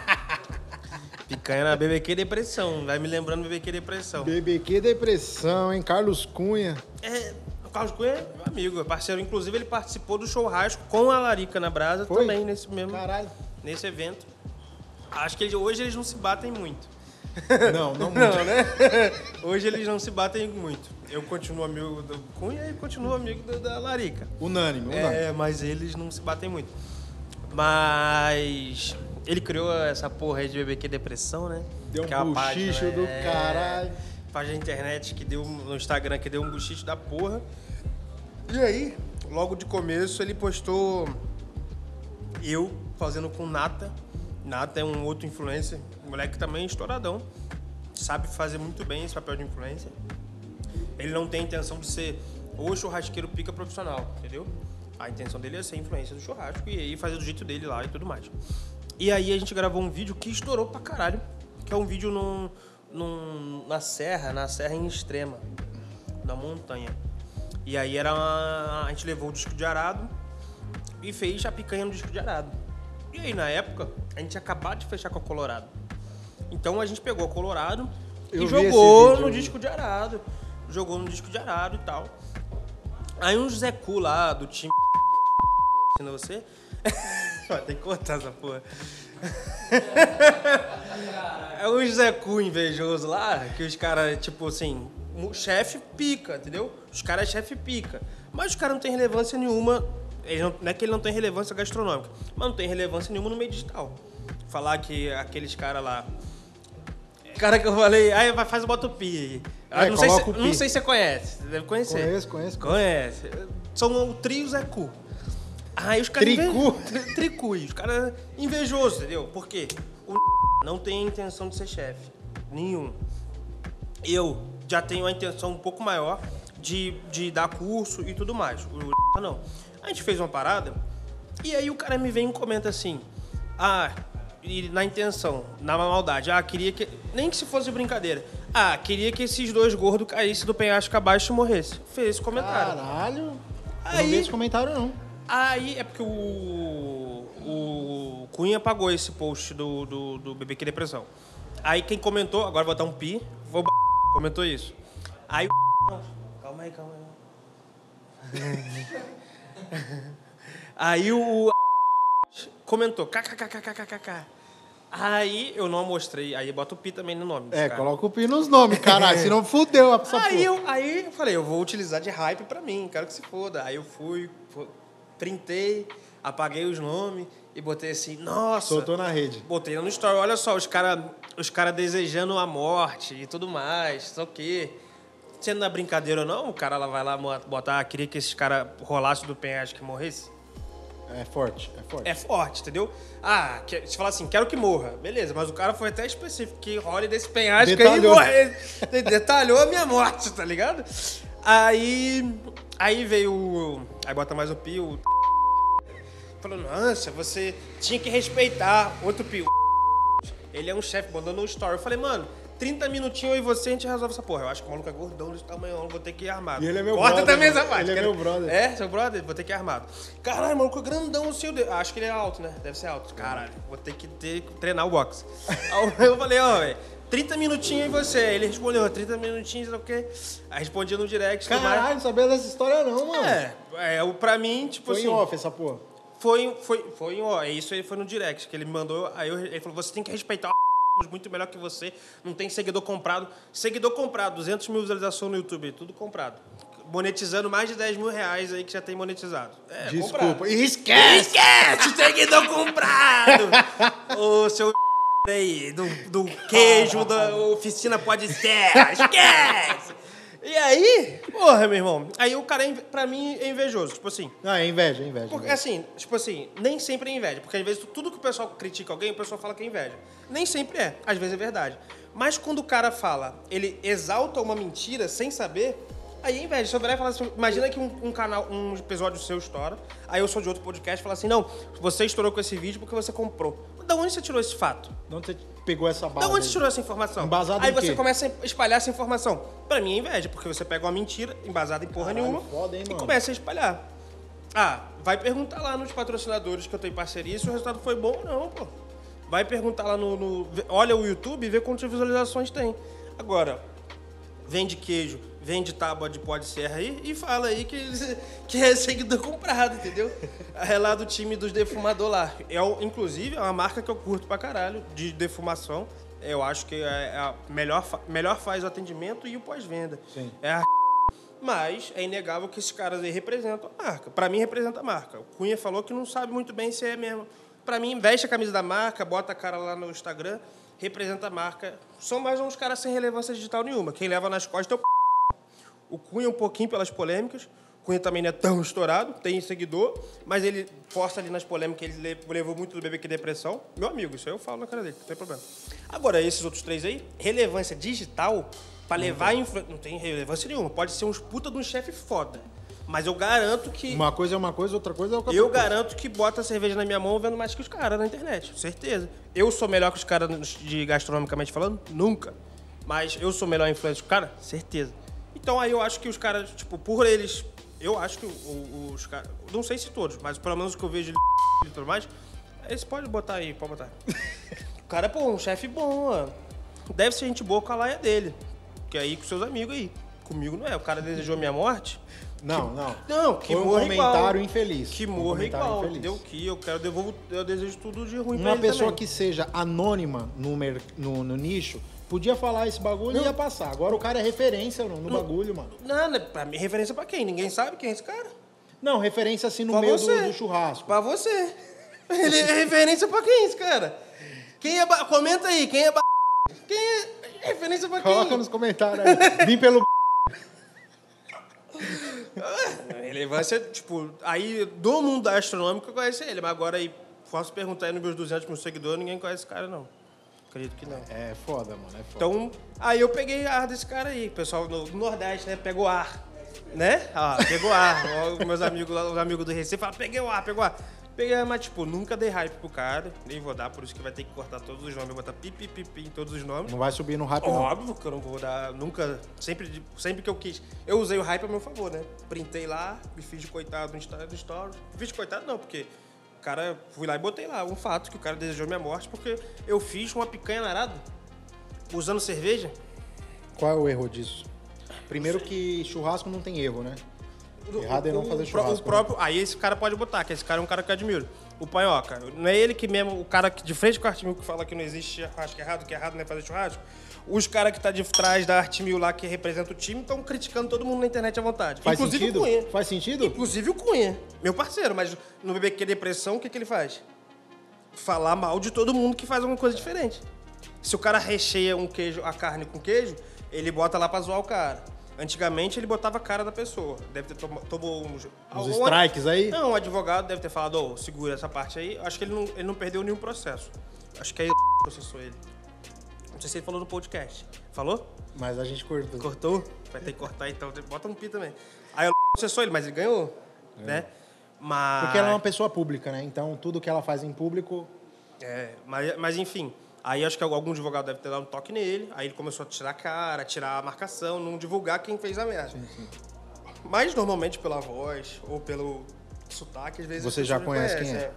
Picanha na BBQ Depressão. Vai me lembrando BBQ Depressão. BBQ Depressão, hein? Carlos Cunha. É, Carlos Cunha é meu amigo, é parceiro. Inclusive, ele participou do churrasco com a Larica na Brasa Foi? também, nesse mesmo Caralho. nesse evento. Acho que ele- hoje eles não se batem muito. Não, não muito. Não, né? Hoje eles não se batem muito. Eu continuo amigo do Cunha e continuo amigo do- da Larica. Unânime, unânime. É, mas eles não se batem muito. Mas ele criou essa porra aí de BBQ Depressão, né? Deu um Que é buchicho página, do é, caralho. Página internet que deu no Instagram que deu um buchicho da porra. E aí, logo de começo, ele postou eu fazendo com Nata. Nata é um outro influencer, um moleque também estouradão. Sabe fazer muito bem esse papel de influencer. Ele não tem intenção de ser o churrasqueiro pica profissional, entendeu? A intenção dele é ser influência do churrasco e aí fazer do jeito dele lá e tudo mais. E aí a gente gravou um vídeo que estourou pra caralho, que é um vídeo num, num- na serra, na serra em extrema, na montanha. E aí era uma, a gente levou o disco de arado e fez a picanha no disco de arado. E aí na época a gente tinha acabado de fechar com a Colorado. Então a gente pegou a Colorado Eu e jogou no disco de arado. Jogou no disco de arado e tal. Aí um Zé Cu lá do time. Ensina você? Tem que cortar essa porra. É um Zé Cu invejoso lá, que os caras, tipo assim, chefe pica, entendeu? Os caras é chefe pica. Mas os caras não tem relevância nenhuma. não, não é que ele não tem relevância gastronômica, mas não tem relevância nenhuma no meio digital. Falar que aqueles caras lá. Cara que eu falei, aí vai faz o bota o pi aí. É, Ah, não, sei se, não sei se você conhece, você deve conhecer. Conheço, conheço. Conhece. São o trio Zé Cu. Aí os caras. Tricu? inve- Tri- Tricu. Os caras invejosos, entendeu? Por quê? O não tem intenção de ser chefe. Nenhum. Eu já tenho a intenção um pouco maior de, de dar curso e tudo mais. O não. A gente fez uma parada e aí o cara me vem e comenta assim: Ah, e na intenção, na maldade, ah, queria que. Nem que se fosse brincadeira. Ah, queria que esses dois gordos caíssem do penhasco abaixo e morressem. Fez esse comentário. Caralho. Eu não Aí- vi esse comentário, não. Aí é porque o, o Cunha apagou esse post do, do, do BBQ Depressão. Aí quem comentou, agora vou botar um pi, vou. Comentou isso. Aí o. Calma aí, calma aí. aí o. Comentou. KKKKKKK. Aí eu não mostrei, aí bota o pi também no nome. É, cara. coloca o pi nos nomes, caralho, senão fudeu a pessoa. Aí aí eu falei, eu vou utilizar de hype pra mim, quero que se foda. Aí eu fui, printei, apaguei os nomes e botei assim, nossa. Soltou na rede. Botei no story, olha só, os caras os cara desejando a morte e tudo mais, o quê. sendo na brincadeira ou não, o cara lá vai lá botar, queria que esses caras rolassem do penhasco que morresse. É forte, é forte. É forte, entendeu? Ah, que, você fala assim, quero que morra. Beleza, mas o cara foi até específico, que role desse penhasco Detalhou. aí e morre. Detalhou a minha morte, tá ligado? Aí. Aí veio. o- Aí bota mais o pio. Falou, nossa, você tinha que respeitar outro pio. Ele é um chefe, mandou no story. Eu falei, mano, 30 minutinhos e você a gente resolve essa porra. Eu acho que o maluco é gordão desse tamanho, eu vou ter que ir armado. E ele é meu Corta brother, também mano. essa parte. Ele é meu brother. É, seu brother? Vou ter que ir armado. Caralho, maluco é grandão o seu. Deus. Acho que ele é alto, né? Deve ser alto. Caralho, vou ter que ter, treinar o boxe. Aí eu falei, ó, velho. 30 minutinhos e você. Ele respondeu, 30 minutinhos, o quê. Aí respondi no direct. Caralho, não sabia dessa história não, mano. É, é, o- pra mim, tipo Foi assim. em off essa porra. Foi, foi, foi ó, é isso aí foi no direct que ele me mandou. Aí eu- ele falou: você tem que respeitar o muito melhor que você. Não tem seguidor comprado. Seguidor comprado, 200 mil visualizações no YouTube, tudo comprado. Monetizando mais de 10 mil reais aí que já tem monetizado. É, Desculpa. comprado. Esquece! Esquece, seguidor comprado! Ô, seu aí, do, do queijo da oficina pode ser, esquece! E aí, porra, meu irmão, aí o cara, é inve- pra mim, é invejoso. Tipo assim, Não, é inveja, é inveja. porque, inveja. assim, tipo assim, nem sempre é inveja. Porque às vezes tudo que o pessoal critica alguém, o pessoal fala que é inveja. Nem sempre é, às vezes é verdade. Mas quando o cara fala, ele exalta uma mentira sem saber, aí é inveja. Se eu virar e falar assim, imagina que um, um canal, um episódio seu estoura, aí eu sou de outro podcast e falo assim, não, você estourou com esse vídeo porque você comprou. Da onde você tirou esse fato? Onde você pegou essa base? Da onde tirou essa informação? Embasado Aí em você quê? começa a espalhar essa informação. Pra mim é inveja, porque você pega uma mentira embasada em porra Caralho, nenhuma foda, hein, e mano? começa a espalhar. Ah, vai perguntar lá nos patrocinadores que eu tenho parceria se o resultado foi bom ou não, pô. Vai perguntar lá no, no- Olha o YouTube e vê quantas visualizações tem. Agora, vende queijo, vende tábua de pó de serra aí e fala aí que, que é seguidor comprado, entendeu? É lá do time dos defumador lá. É, inclusive, é uma marca que eu curto pra caralho, de defumação. Eu acho que é a melhor, melhor faz o atendimento e o pós-venda. Sim. É a mas é inegável que esses caras aí representam a marca. Pra mim, representa a marca. O Cunha falou que não sabe muito bem se é mesmo. Pra mim, veste a camisa da marca, bota a cara lá no Instagram, representa a marca. São mais uns caras sem relevância digital nenhuma. Quem leva nas costas é o o Cunha um pouquinho pelas polêmicas. O Cunha também não é tão estourado, tem seguidor, mas ele força ali nas polêmicas, ele le- levou muito do bebê que depressão. Meu amigo, isso aí eu falo na cara dele, não tem problema. Agora, esses outros três aí, relevância digital, pra levar influ... Não tem relevância nenhuma. Pode ser uns puta de um chefe foda. Mas eu garanto que. Uma coisa é uma coisa, outra coisa é outra Eu coisa. garanto que bota a cerveja na minha mão vendo mais que os caras na internet, certeza. Eu sou melhor que os caras de gastronomicamente falando? Nunca. Mas eu sou melhor influencer que os caras? Certeza. Então aí eu acho que os caras, tipo, por eles. Eu acho que o- o- os caras. Não sei se todos, mas pelo menos o que eu vejo e tudo mais. Esse pode botar aí, pode botar. o cara, pô, um chefe bom, mano. Deve ser gente boa com a laia dele. Que aí com seus amigos aí. Comigo não é. O cara desejou minha morte. Não, não. Não, que Foi um morra comentário igual. infeliz. Que Um morra comentário igual, infeliz. entendeu? Que eu quero devolvo, eu desejo tudo de ruim pra Uma ele pessoa também. que seja anônima no, no, no nicho podia falar esse bagulho e ia passar. Agora o cara é referência no, no bagulho, mano. Não, né, pra mim, referência pra quem? Ninguém sabe quem é esse cara? Não, referência assim no Pra meio do, do churrasco. Pra você. Ele é referência pra quem esse cara? Quem é ba... Comenta aí, quem é ba... Quem é referência pra quem? Coloca nos comentários aí. Vim pelo. Relevância, tipo, aí do mundo astronômico eu conheço ele, mas agora aí, posso perguntar aí nos meus 200 mil seguidores, ninguém conhece esse cara, não. Acredito que não. É foda, mano. É foda. Então, aí eu peguei ar desse cara aí. O pessoal no Nordeste, né? Pegou ar. Né? Ah, pegou ar. Meus amigos lá, os amigos do Recife falam, peguei o ar, pegou ar. Peguei, mas tipo, nunca dei hype pro cara. Nem vou dar, por isso que vai ter que cortar todos os nomes. Botar pi, pi, pi, pi em todos os nomes. Não vai subir no rap, não. Óbvio que eu não vou dar, nunca, sempre, sempre que eu quis. Eu usei o hype a meu favor, né? Printei lá, me fiz de coitado no Insta- no story. Me fiz de coitado não, porque cara, fui lá e botei lá um fato que o cara desejou minha morte, porque eu fiz uma picanha na arada, usando cerveja. Qual é o erro disso? Primeiro que churrasco não tem erro, né? Errado é não O- fazer o churrasco. O próprio, aí esse cara pode botar, que esse cara é um cara que eu admiro. O Panhoca, não é ele que mesmo, o cara que de frente com a Arte Mil que fala que não existe churrasco errado, que errado não é fazer churrasco. Os caras que tá de trás da Arte Mil lá, que representa o time, estão criticando todo mundo na internet à vontade. Faz Inclusive sentido? o Cunha. Faz sentido? Inclusive o Cunha, meu parceiro, mas no BBQ Depressão, o que, que ele faz? Falar mal de todo mundo que faz alguma coisa diferente. Se o cara recheia um queijo, a carne com queijo, ele bota lá pra zoar o cara. Antigamente ele botava a cara da pessoa. Deve ter tomado tomou uns. Strikes aí? Não, o advogado deve ter falado, ô, segura essa parte aí. Acho que ele não, ele não perdeu nenhum processo. Acho que aí processou ele. Não sei se ele falou no podcast. Falou? Mas a gente cortou. Cortou? Vai ter que cortar então. Bota no pi também. Aí o processou ele, mas ele ganhou. Né? Mas. Porque ela é uma pessoa pública, né? Então tudo que ela faz em público. É, mas, mas enfim. Aí acho que algum advogado deve ter dado um toque nele. Aí ele começou a tirar a cara, tirar a marcação, não divulgar quem fez a merda. Mas normalmente pela voz ou pelo sotaque, às vezes. Você já pessoas conhece quem conhecem, é.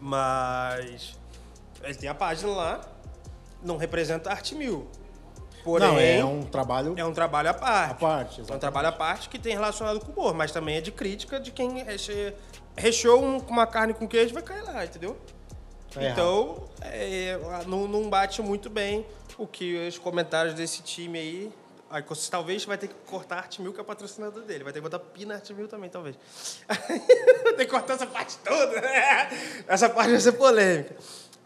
Mas. Ele tem a página lá, não representa a Arte Mil. Porém, não, é um trabalho. é um trabalho à parte. À parte, É um trabalho à parte que tem relacionado com o humor, mas também é de crítica de quem reche... recheou um- com uma carne com queijo vai cair lá, entendeu? Errado. então, é, não, não bate muito bem o que os comentários desse time aí. Aí, você talvez vai ter que cortar a Arte Mil, que é o patrocinador dele. Vai ter que botar pi na Arte Mil também, talvez. Vai ter que cortar essa parte toda. Essa parte vai ser polêmica.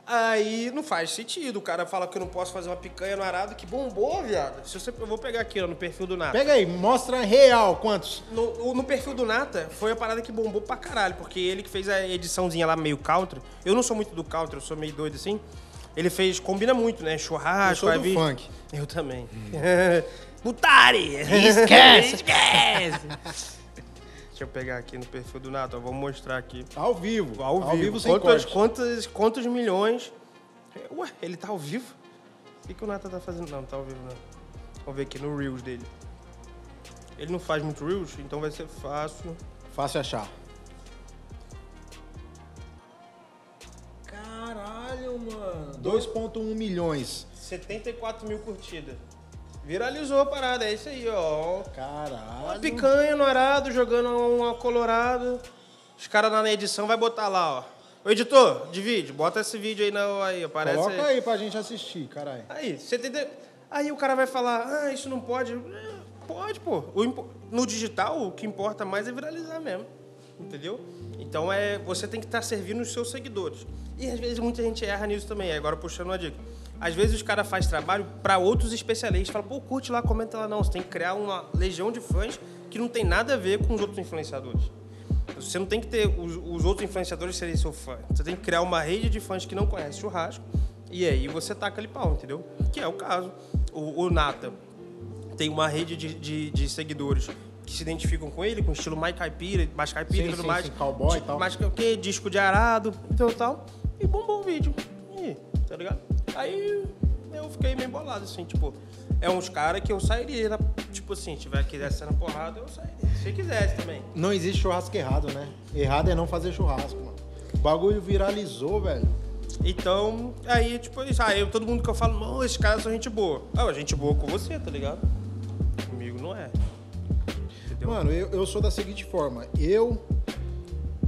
Aí não faz sentido. O cara fala que eu não posso fazer uma picanha no arado que bombou, viado. Se você, eu vou pegar aqui ó, no perfil do Nata. Pega aí, mostra real quantos. No, no perfil do Nata, foi a parada que bombou pra caralho, porque ele que fez a ediçãozinha lá meio country. Eu não sou muito do country, eu sou meio doido assim. Ele fez, combina muito, né? Churrasco, Eu sou do funk. Eu também. Mutari! Esquece! Esquece! Deixa eu pegar aqui no perfil do Nata, ó, vou mostrar aqui. Ao vivo. Ao, vivo. sem quantos, corte. quantos, quantos milhões. Ué, ele tá ao vivo? O que, que o Nata tá fazendo? Não, não tá ao vivo não. Vamos ver aqui no Reels dele. Ele não faz muito Reels, então vai ser fácil. Fácil achar. Caralho, mano. 2.1 milhões. 74 mil curtidas. Viralizou a parada, é isso aí, ó. Uma Caralho. picanha no arado, jogando uma colorado. Os caras lá na edição vai botar lá, ó. Ô, editor de vídeo, bota esse vídeo aí, na, aí aparece Coloca aí pra gente assistir, caralho. Aí, você entendeu? Aí o cara vai falar, ah, isso não pode. É, Pode, pô. O no digital, o que importa mais é viralizar mesmo. Entendeu? Então é, você tem que estar servindo os seus seguidores. E às vezes muita gente erra nisso também. Agora puxando uma dica. Às vezes os caras fazem trabalho para outros especialistas. Fala, pô, curte lá, comenta lá. Não, você tem que criar uma legião de fãs que não tem nada a ver com os outros influenciadores. Você não tem que ter os, os outros influenciadores serem seu fã. Você tem que criar uma rede de fãs que não conhece churrasco. E aí você taca ali pau, entendeu? Que é o caso. O, o Nata tem uma rede de, de, de seguidores que se identificam com ele, com o estilo mais caipira, mais caipira Sim, e tudo sim, mais. sim, cowboy e tal. Mais que o quê? Disco de arado, então tal. E bombou o vídeo. E, tá ligado? Aí eu fiquei meio bolado, assim, tipo, é uns caras que eu sairia, na- tipo assim, se tiver quisesse na porrada, eu sairia. Se quisesse também. Não existe churrasco errado, né? Errado é não fazer churrasco, mano. O bagulho viralizou, velho. Então, aí, tipo, isso, aí todo mundo que eu falo, não, esses caras são gente boa. Ah, gente boa com você, tá ligado? Comigo não é. Entendeu? Mano, eu, eu sou da seguinte forma. Eu,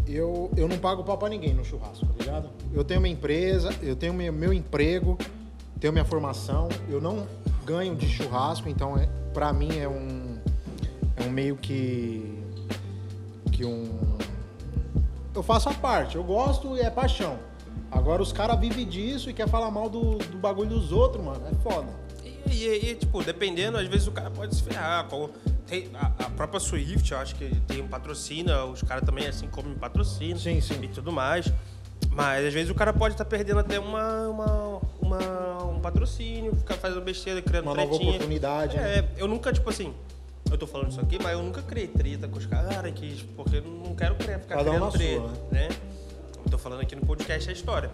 eu, eu não pago pau pra ninguém no churrasco, tá ligado? Eu tenho minha empresa, eu tenho meu, meu emprego, tenho minha formação. Eu não ganho de churrasco, então é, pra mim é um, é um meio que. que um. Eu faço a parte, eu gosto e é paixão. Agora os caras vivem disso e quer falar mal do, do bagulho dos outros, mano. É foda. E, e- e, tipo, dependendo, às vezes o cara pode se ferrar. Tem a, a própria Swift, eu acho que tem um patrocínio, os caras também, assim, como patrocínio Sim, sim. e tudo mais. Mas às vezes o cara pode estar perdendo até uma, uma, uma- um patrocínio, ficar fazendo besteira, criando Uma nova tretinha. oportunidade, né? É, eu nunca, tipo assim, eu tô falando isso aqui, mas eu nunca criei treta com os caras, que, porque eu não quero criar, ficar Cada criando treta, sua, né? Eu tô falando aqui no podcast a história.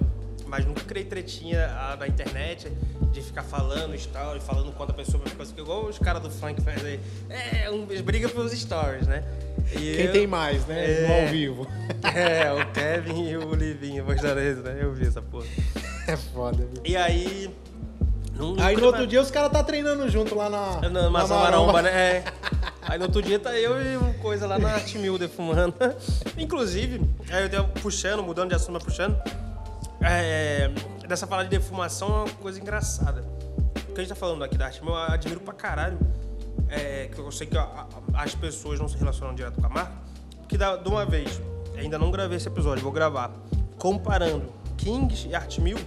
Mas nunca criei tretinha ah, na internet de ficar falando stories, falando quando a pessoa vai ficar assim, igual os caras do funk fazem. É, um, eles brigam pelos stories, né? E Quem eu- tem mais, né? No É. ao vivo. É, o Kevin e o Livinho, isso, né? Eu vi essa porra. É foda, viu? E aí. não- Aí no outro dia os caras tá treinando junto lá na. Na, na maromba, né? É. Aí no outro dia tá eu e uma coisa lá na Arte Mil defumando. Inclusive, aí eu puxando, mudando de assunto, mas puxando. É, dessa fala de defumação é uma coisa engraçada. O que a gente tá falando aqui da Arte eu admiro pra caralho. É, que eu sei que a- a- as pessoas não se relacionam direto com a marca. Que da, de uma vez, ainda não gravei esse episódio, vou gravar. Comparando Kings e Arte Mil.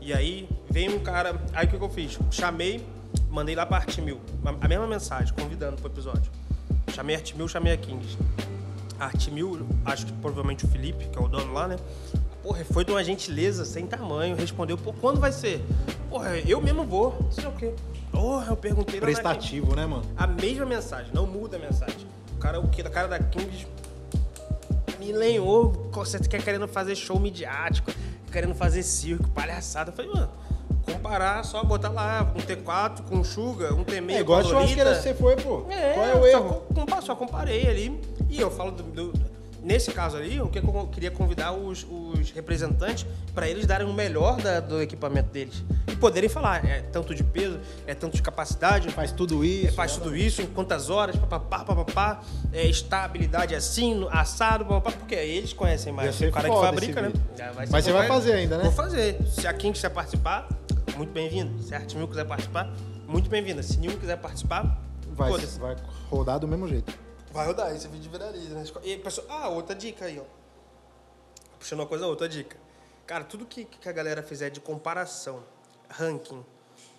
E aí vem um cara. Aí o que, que eu fiz? Chamei Mandei lá pra Arte Mil. A mesma mensagem, convidando pro episódio. Chamei a Arte Mil, chamei a Kings. A Arte Mil, acho que provavelmente o Felipe, que é o dono lá, né? Porra, foi de uma gentileza sem tamanho. Respondeu, pô, quando vai ser? Porra, eu mesmo vou. Não sei o quê. Porra, eu perguntei na. Prestativo, né, mano? A mesma mensagem, não muda a mensagem. O cara, o que, da cara da Kings me lenhou, você quer querendo fazer show midiático, querendo fazer circo, palhaçada. Eu falei, mano, comparar, só botar lá um T4 com Suga, um T6 É igual a com churrasqueira que você foi, pô. É, Qual é o só erro? com- Só, comparei ali. E eu falo do. do- nesse caso ali, o que eu queria convidar os, os representantes para eles darem o melhor da- do equipamento deles. E poderem falar, é tanto de peso, é tanto de capacidade, Faz tudo é, isso. faz tudo isso, em quantas horas, papapá, papapá, é, estabilidade assim, assado, papapá, porque eles conhecem mais. O cara que fabrica, né? Mas você vai fazer ainda, né? Vou fazer. Se a King quiser participar, muito bem-vindo. Se a Arte Mil quiser participar, muito bem-vinda. Se nenhum quiser participar, Vai, vai rodar do mesmo jeito. Vai rodar, esse vídeo viraliza. Né? E pessoal, ah, outra dica aí, ó. Puxando uma coisa, outra dica. Cara, tudo que, que a galera fizer de comparação, ranking,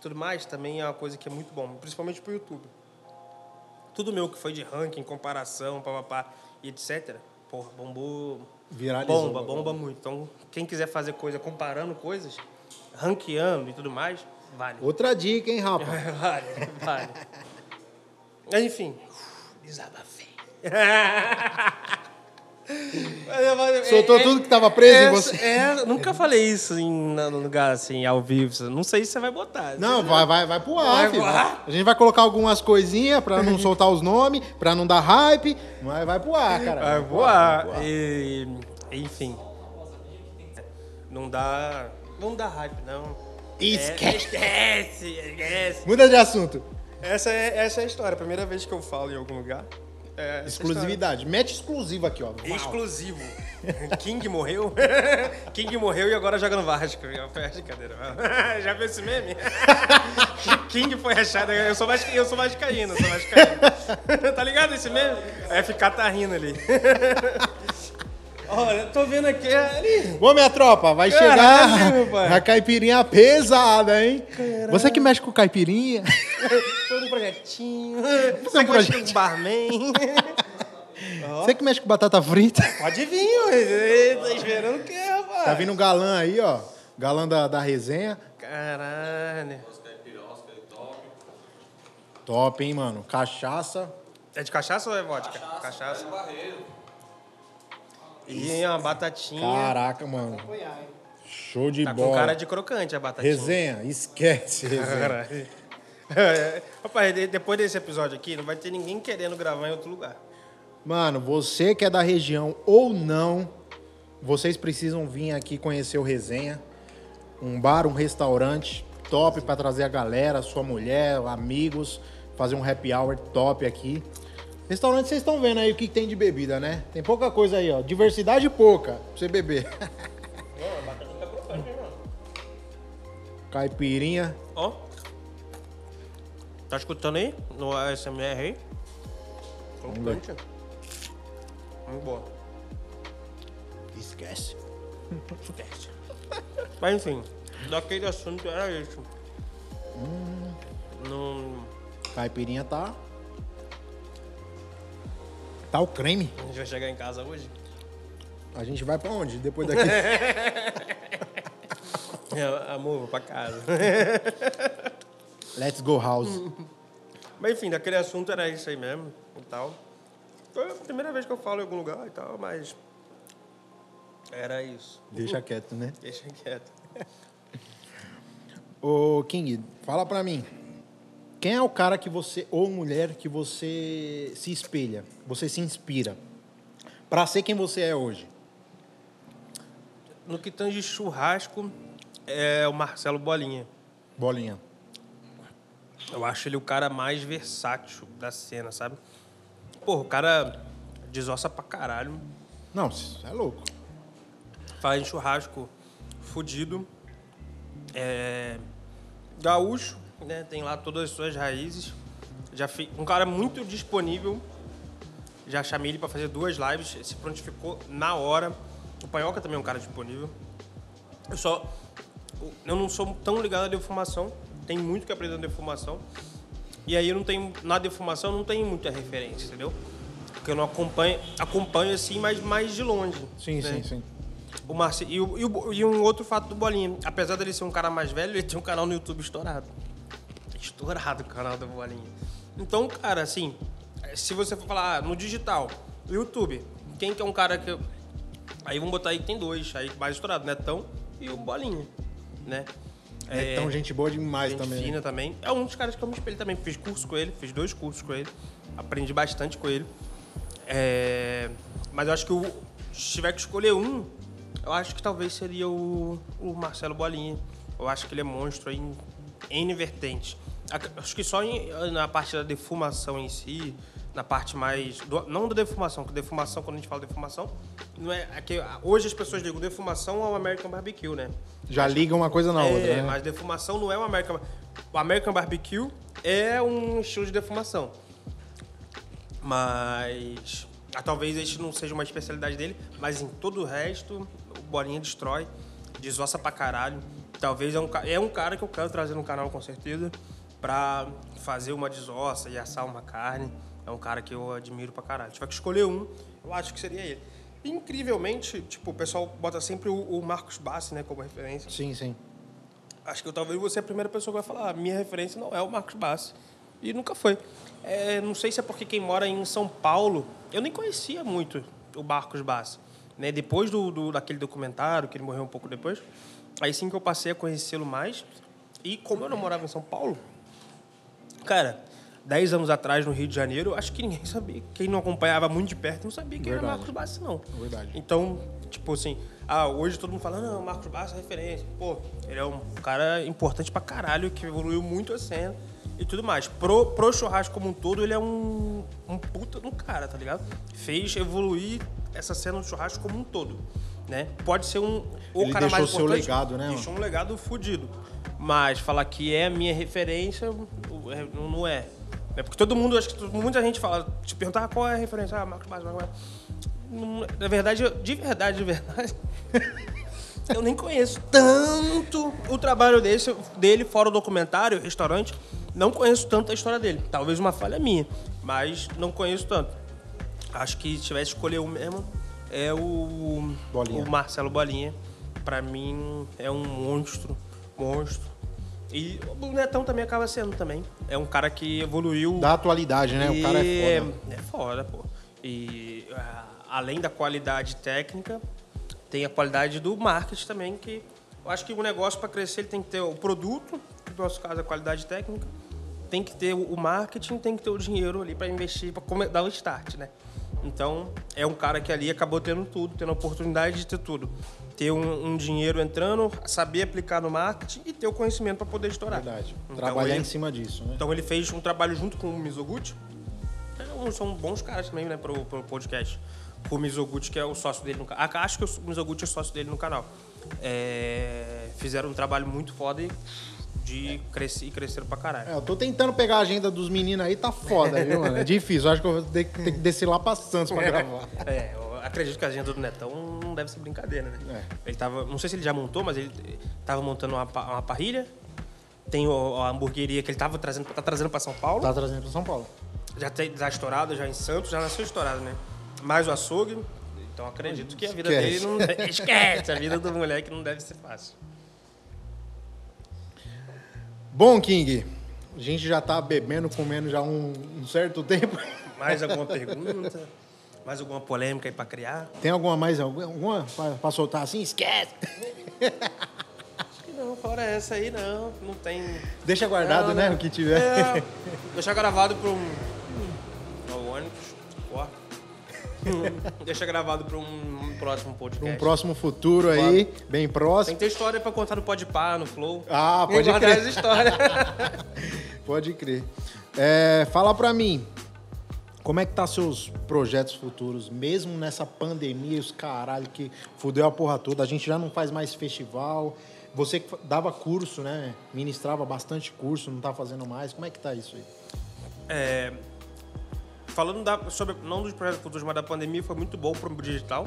tudo mais, também é uma coisa que é muito bom, principalmente pro YouTube. Tudo meu que foi de ranking, comparação, papapá e etc. Porra, bombou. Viralizou. Bomba, bomba muito. Então, quem quiser fazer coisa comparando coisas, ranqueando e tudo mais, vale. Outra dica, hein, rapaz? Vale, vale. Mas, enfim, desabafei. Soltou tudo que tava preso em Essa- você. É, nunca falei isso em no lugar assim, ao vivo. Não sei se você vai botar. Não, vai, vai, vai pro ar, Vai pro ar? A gente vai colocar algumas coisinhas pra não soltar os nomes, pra não dar hype, mas vai pro ar, cara. Vai pro ar, voar. E, enfim. Não dá. Não dá hype, não. Esquece. É, esquece, esquece. Muda de assunto. Essa é, essa é a história. Primeira vez que eu falo em algum lugar. É Exclusividade. Mete exclusivo aqui, ó. Uau. Exclusivo. King morreu. King morreu e agora joga no Vasco. Foi a brincadeira. Já viu esse meme? King foi achado. Eu sou vascaíno, eu sou vascaíno, eu sou vascaíno. tá ligado esse meme? Aí ficar tá rindo ali. Olha, tô vendo aqui ali. Ô, minha tropa, vai Caralho, chegar meu pai. a caipirinha pesada, hein? Você que mexe com caipirinha. Tô num projetinho. Um Você projeto. de um barman. Você que mexe com batata frita. Pode vir, ué. Tá esperando o quê, rapaz? Tá vindo um galã aí, ó. Galã da, da resenha. Caralho. Top, hein, mano? Cachaça. É de cachaça ou é vodka? Cachaça. E uma batatinha. Caraca, mano. Show de Tá com bola. cara de crocante a batatinha. Resenha, esquece, resenha. É, Rapaz, de- depois desse episódio aqui, não vai ter ninguém querendo gravar em outro lugar. Mano, você que é da região ou não, vocês precisam vir aqui conhecer o Resenha. Um bar, um restaurante top pra trazer a galera, sua mulher, amigos, fazer um happy hour top aqui. Restaurante, vocês estão vendo aí o que tem de bebida, né? Tem pouca coisa aí, ó. Diversidade pouca pra você beber. Caipirinha. Ó. Tá escutando aí? No ASMR aí? Crocante. Muito boa. Esquece. Esquece. Mas enfim, daquele assunto era isso. Não. Caipirinha tá. Tá o creme. A gente vai chegar em casa hoje? A gente vai pra onde? Depois daqui. É, amor, vou pra casa. Let's go house. Mas enfim, daquele assunto era isso aí mesmo e tal. Foi a primeira vez que eu falo em algum lugar e tal, mas. Era isso. Deixa quieto, né? Deixa quieto. Ô, King, fala pra mim. Quem é o cara que você, ou mulher, que você se espelha, você se inspira pra ser quem você é hoje? No que tange churrasco, é o Marcelo Bolinha. Bolinha. Eu acho ele o cara mais versátil da cena, sabe? Porra, o cara desossa pra caralho. Não, é louco. Faz churrasco fudido. É... Gaúcho, né? Tem lá todas as suas raízes. Já fi... Um cara muito disponível. Já chamei ele pra fazer duas lives. Se prontificou na hora. O Panhoca também é um cara disponível. Eu só... Eu não sou tão ligado à defumação. tem muito que aprender na defumação. E aí eu não tenho, na defumação não tenho muita referência, entendeu? Porque eu não acompanho, acompanho assim, mas mais de longe. Sim, né? sim, sim. O Marci... e, o- e o- e um outro fato do Bolinha. Apesar dele ser um cara mais velho, ele tem um canal no YouTube estourado. Estourado o canal do Bolinha. Então, cara, assim, se você for falar ah, no digital, YouTube, quem que é um cara que. Aí vamos botar aí que tem dois, aí mais estourado, Netão e o Bolinha, né? É, então, gente boa demais gente também. né? fina também. É um dos caras que eu me espelho também. Fiz curso com ele, fiz dois cursos com ele. Aprendi bastante com ele. É, Mas eu acho que o... se tiver que escolher um, eu acho que talvez seria o, o Marcelo Bolinha. Eu acho que ele é monstro aí em N vertentes. Ac- Acho que só em- na parte da defumação em si, na parte mais. do- não da defumação, porque defumação, quando a gente fala defumação, não é. é que hoje as pessoas ligam defumação ao American Barbecue, né? Já liga uma coisa na é, outra, né? mas defumação não é o American... O American Barbecue é um estilo de defumação. Mas... ah, talvez este não seja uma especialidade dele, mas em todo o resto, o Bolinha destrói, desossa pra caralho. Talvez é um, é um cara que eu quero trazer no canal, com certeza, pra fazer uma desossa e assar uma carne. É um cara que eu admiro pra caralho. Se tiver que escolher um, eu acho que seria ele. Incrivelmente, tipo, o pessoal bota sempre o, o Marcos Bassi, né, como referência. Sim, sim. Acho que eu talvez você é a primeira pessoa que vai falar, "Ah, minha referência não é o Marcos Bassi. E nunca foi. É, não sei se é porque quem mora em São Paulo, eu nem conhecia muito o Marcos Bassi. Né? Depois do, do- daquele documentário, que ele morreu um pouco depois, aí sim que eu passei a conhecê-lo mais. E como eu não morava em São Paulo, cara, 10 anos atrás no Rio de Janeiro, acho que ninguém sabia. Quem não acompanhava muito de perto não sabia quem era Verdade. Marcos Bassi, não. Verdade. Então, tipo assim, ah, hoje todo mundo fala, não, Marcos Bassi é referência. Pô, ele é um cara importante pra caralho, que evoluiu muito a cena e tudo mais. Pro, pro churrasco como um todo, ele é um, um puta de um cara, tá ligado? Fez evoluir essa cena do churrasco como um todo, né? Pode ser um... O Ele cara deixou mais seu importante, legado, né, Deixou um legado fudido. Mas falar que é a minha referência, é- não é. É porque todo mundo, acho que muita gente fala, te perguntar qual é a referência, ah, Marcos Bassi, Marcos. Não- Na verdade, de verdade, de verdade, eu nem conheço tanto o trabalho desse, dele fora o documentário, restaurante. Não conheço tanto a história dele. Talvez uma falha minha, mas não conheço tanto. Acho que se tivesse que escolher um mesmo, é o, Bolinha. o Marcelo Bolinha. Pra mim, é um monstro, monstro. E o Netão também acaba sendo também. É um cara que evoluiu Da atualidade, né? O cara é foda. é foda, pô. E ah, além da qualidade técnica, tem a qualidade do marketing também, que eu acho que o negócio para crescer ele tem que ter o produto, que no nosso caso é a qualidade técnica, tem que ter o o marketing, tem que ter o dinheiro ali para investir, para dar o start, né? Então, é um cara que ali acabou tendo tudo, tendo a oportunidade de ter tudo. Ter um, um dinheiro entrando, saber aplicar no marketing e ter o conhecimento para poder estourar. Verdade. Então, Trabalhar ele- em cima disso, né? então ele fez um trabalho junto com o Mizoguchi. É, São bons caras também, né, pro, pro podcast. O Mizoguchi, que é o sócio dele no canal. Acho que o Mizoguchi é sócio dele no canal. É, fizeram um trabalho muito foda e de crescer e cresceram pra caralho. É, eu tô tentando pegar a agenda dos meninos aí, tá foda, viu, mano? É difícil. Eu acho que eu vou ter, que- ter que descer lá pra Santos pra gravar. É, acredito que a agenda do Netão não deve ser brincadeira, né? Ele tava, não sei se ele já montou, mas ele tava montando uma, uma parrilha. Tem o- a hamburgueria que ele tava trazendo, tá trazendo pra São Paulo. Tá trazendo pra São Paulo. Já tem já estourado, já em Santos, já nasceu estourado, né? Mais o açougue. Então acredito que a vida Esquece. dele não deve, esquece, a vida do moleque não deve ser fácil. Bom, King, a gente já tá bebendo, comendo já um, um certo tempo. Mais alguma pergunta? Mais alguma polêmica aí pra criar? Tem alguma mais, alguma, pra soltar assim? Esquece! Acho que não, fora essa aí não, não tem. Deixa guardado, Não, né, não. o que tiver. É, deixar gravado pra um. Ó, o ônibus, corta. Deixa gravado pra um próximo podcast. Um próximo futuro aí, bem Tem próximo. que ter história pra contar no Podpah, no Flow. Ah, Tem que pode crer. as histórias. Pode crer. É, fala pra mim, como é que tá seus projetos futuros, mesmo nessa pandemia, os caralho que fudeu a porra toda, a gente já não faz mais festival, você que dava curso, né, ministrava bastante curso, não tá fazendo mais, como é que tá isso aí? É, falando da- sobre, não dos projetos futuros, mas da pandemia, foi muito bom pro digital.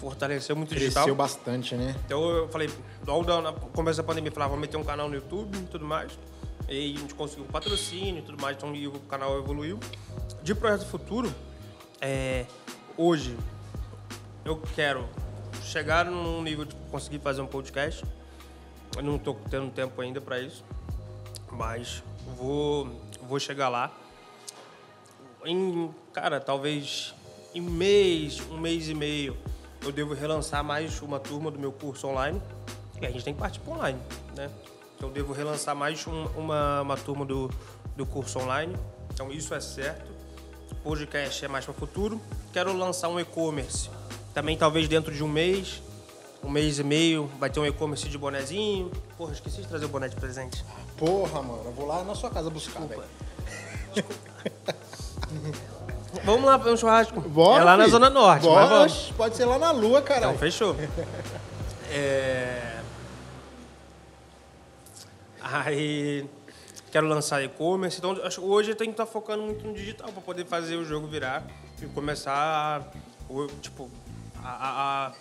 fortaleceu muito o digital. Cresceu bastante, né? Então eu falei, logo na começo da pandemia, eu falava, vou meter um canal no YouTube e tudo mais. E a gente conseguiu patrocínio e tudo mais, então o canal evoluiu. De projeto futuro, é, hoje eu quero chegar num nível de conseguir fazer um podcast. Eu não estou tendo tempo ainda para isso, mas vou, vou chegar lá. Em, cara, talvez em mês, um mês e meio, eu devo relançar mais uma turma do meu curso online. E a gente tem que partir para online, né? Então eu devo relançar mais um- uma, uma turma do, do curso online. Então isso é certo. Podcast é mais para o futuro. Quero lançar um e-commerce. Também talvez dentro de um mês, um mês e meio, vai ter um e-commerce de bonezinho. Porra, esqueci de trazer o boné de presente. Porra, mano, eu vou lá na sua casa buscar, velho. Vamos lá para um churrasco. Bora, é lá na filho. Zona Norte, Bora, mas vamos. pode ser lá na lua, Então, caralho. fechou. É... Aí, quero lançar e-commerce. Então, hoje eu tenho que estar focando muito no digital para poder fazer o jogo virar e começar, o- tipo, a,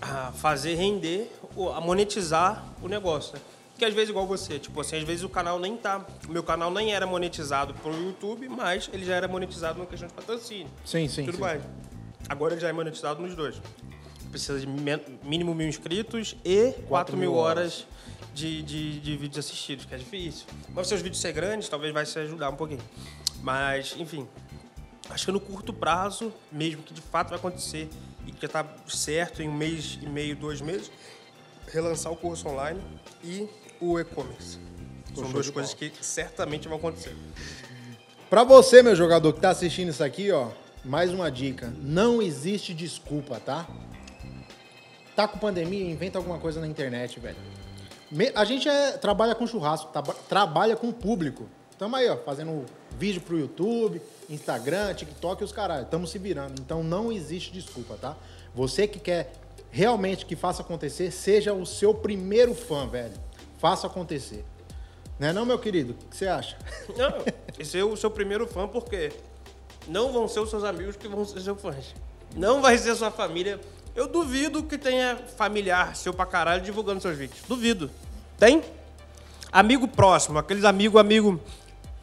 a- a fazer render, a monetizar o negócio. Né? Porque às vezes, igual você, tipo assim, às vezes o canal nem tá. O meu canal nem era monetizado pro YouTube, mas ele já era monetizado na questão de patrocínio. Sim, sim, Tudo sim. mais. Agora ele já é monetizado nos dois. Precisa de mínimo mil inscritos e 4 mil mil horas de, de, de vídeos assistidos, que é difícil. Mas se seus vídeos ser grandes, talvez vai se ajudar um pouquinho. Mas, enfim, acho que no curto prazo, mesmo que de fato vai acontecer e que já tá certo em um mês e meio, dois meses, relançar o curso online e o e-commerce. São duas coisas que certamente vão acontecer. Pra você, meu jogador que tá assistindo isso aqui, ó, mais uma dica. Não existe desculpa, tá? Tá com pandemia, inventa alguma coisa na internet, velho. A gente é- trabalha com churrasco, traba- trabalha com público. Tamo aí, ó, fazendo vídeo pro YouTube, Instagram, TikTok e os caralho. Tamo se virando. Então não existe desculpa, tá? Você que quer realmente que faça acontecer, seja o seu primeiro fã, velho. Faça acontecer. Né não, meu querido? O que você acha? Não, esse é o seu primeiro fã, porque não vão ser os seus amigos que vão ser seus fãs. Não vai ser sua família. Eu duvido que tenha familiar seu pra caralho divulgando seus vídeos. Duvido. Tem? Amigo próximo, aqueles amigo, amigo.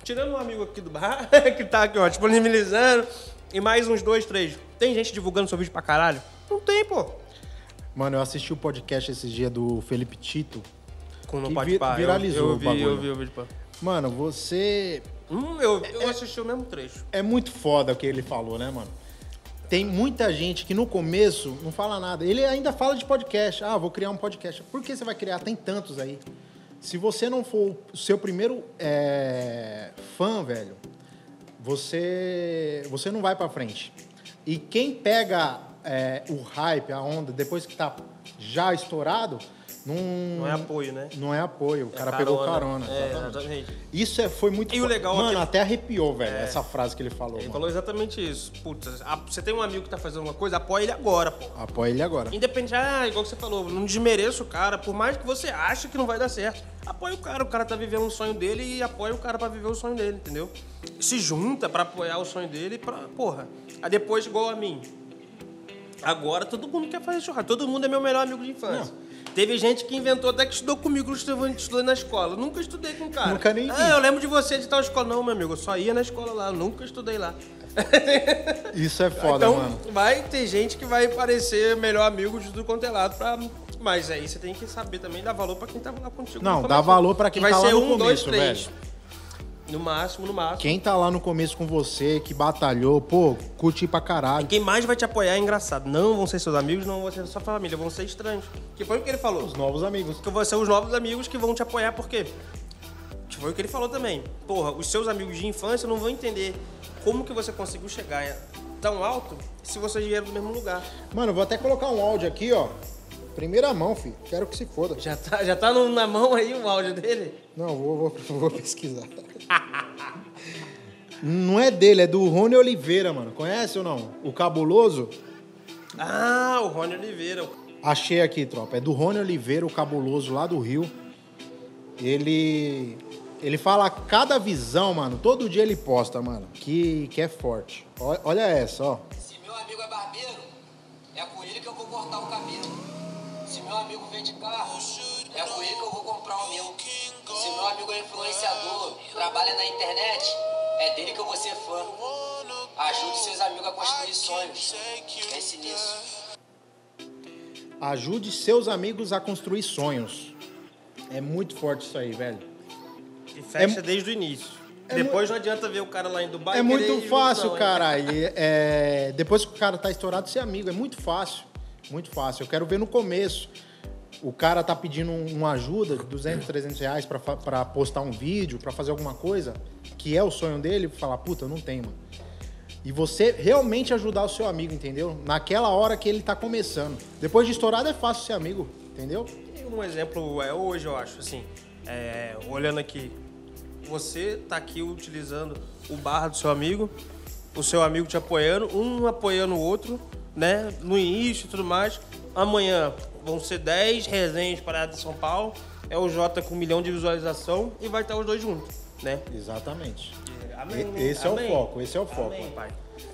Tirando um amigo aqui do bar, que tá aqui, ó, disponibilizando. E mais uns dois, três. Tem gente divulgando seu vídeo pra caralho? Não tem, pô. Mano, eu assisti o podcast esses dias do Felipe Tito. Com Pode vi-. Eu- viralizou eu, o vi, bagulho. eu vi o vídeo, pô. Mano, você. Hum, eu, eu assisti o mesmo trecho. É muito foda o que ele falou, né, mano? Tem muita gente que no começo não fala nada. Ele ainda fala de podcast. Ah, vou criar um podcast. Por que você vai criar? Tem tantos aí. Se você não for o seu primeiro é, fã, velho, você, você não vai pra frente. E quem pega é, o hype, a onda, depois que tá já estourado, não, Não é apoio, né? Não é apoio. O É cara pegou carona. É, exatamente. exatamente. Isso é, foi muito E o legal é Mano, até arrepiou, velho, essa frase que ele falou. Ele mano. falou exatamente isso. Putz, você tem um amigo que tá fazendo uma coisa, apoia ele agora, pô. Apoia ele agora. Independente, ah, igual que você falou, não desmereça o cara, por mais que você ache que não vai dar certo. Apoia o cara, o cara tá vivendo um sonho dele e apoia o cara pra viver o sonho dele, entendeu? Se junta pra apoiar o sonho dele pra, porra. Aí depois, igual a mim. Agora todo mundo quer fazer churrasco, todo mundo é meu melhor amigo de infância. Teve gente que inventou até que estudou comigo, estudou, na escola. Nunca estudei com o cara. Nunca nem. Ah, eu lembro de você de tal escola. Não, meu amigo, eu só ia na escola lá, nunca estudei lá. Isso é foda, então, mano. vai ter gente que vai parecer melhor amigo de tudo quanto é lado. Pra... Mas aí você tem que saber também dar valor pra quem tava lá contigo. Não, dá começo. valor pra quem vai tá lá ser no um, dois, começo, três. velho. No máximo, no máximo. Quem tá lá no começo com você, que batalhou, pô, curti pra caralho. Quem mais vai te apoiar é engraçado. Não vão ser seus amigos, não vão ser sua família, vão ser estranhos. Que foi o que ele falou. Os novos amigos. Que vão ser os novos amigos que vão te apoiar, por quê? Que Foi o que ele falou também. Porra, os seus amigos de infância não vão entender como que você conseguiu chegar tão alto se vocês vieram do mesmo lugar. Mano, eu vou até colocar um áudio aqui, ó. Primeira mão, filho. Quero que se foda. Já tá, já tá no- na mão aí o áudio dele? Não, vou, vou, vou pesquisar. Não é dele, é do Rony Oliveira, mano. Conhece ou não? O Cabuloso? Ah, o Rony Oliveira. Achei aqui, tropa. É do Rony Oliveira, o Cabuloso, lá do Rio. Ele. Ele fala cada visão, mano. Todo dia ele posta, mano. Que, que é forte. Olha essa, ó. Se meu amigo é barbeiro, é com ele que eu vou cortar o cabelo. Se meu amigo vende carro, é com ele que eu vou comprar o meu. Se meu amigo é influenciador, trabalha na internet, é dele que eu vou ser fã. Ajude seus amigos a construir sonhos. Pense nisso. Ajude seus amigos a construir sonhos. É muito forte isso aí, velho. E fecha É- desde o início. é Depois não adianta ver o cara lá em Dubai. É e muito fácil, junção, cara. E, é, depois que o cara tá estourado, ser amigo. É muito fácil. Muito fácil. Eu quero ver no começo. O cara tá pedindo um- uma ajuda, 200, 300 reais pra postar um vídeo, pra fazer alguma coisa, que é o sonho dele, falar, puta, eu não tenho, mano. E você realmente ajudar o seu amigo, entendeu? Naquela hora que ele tá começando. Depois de estourado é fácil ser amigo, entendeu? Um exemplo é hoje, eu acho, assim, é, olhando aqui, você tá aqui utilizando o barra do seu amigo, o seu amigo te apoiando, um apoiando o outro, né, no início e tudo mais. Amanhã vão ser 10 resenhas paradas de São Paulo, é o Jota com um milhão de visualização e vai estar os dois juntos, né? Exatamente. Amém, E- né? esse é o Amém. foco, esse é o foco. Amém, pai.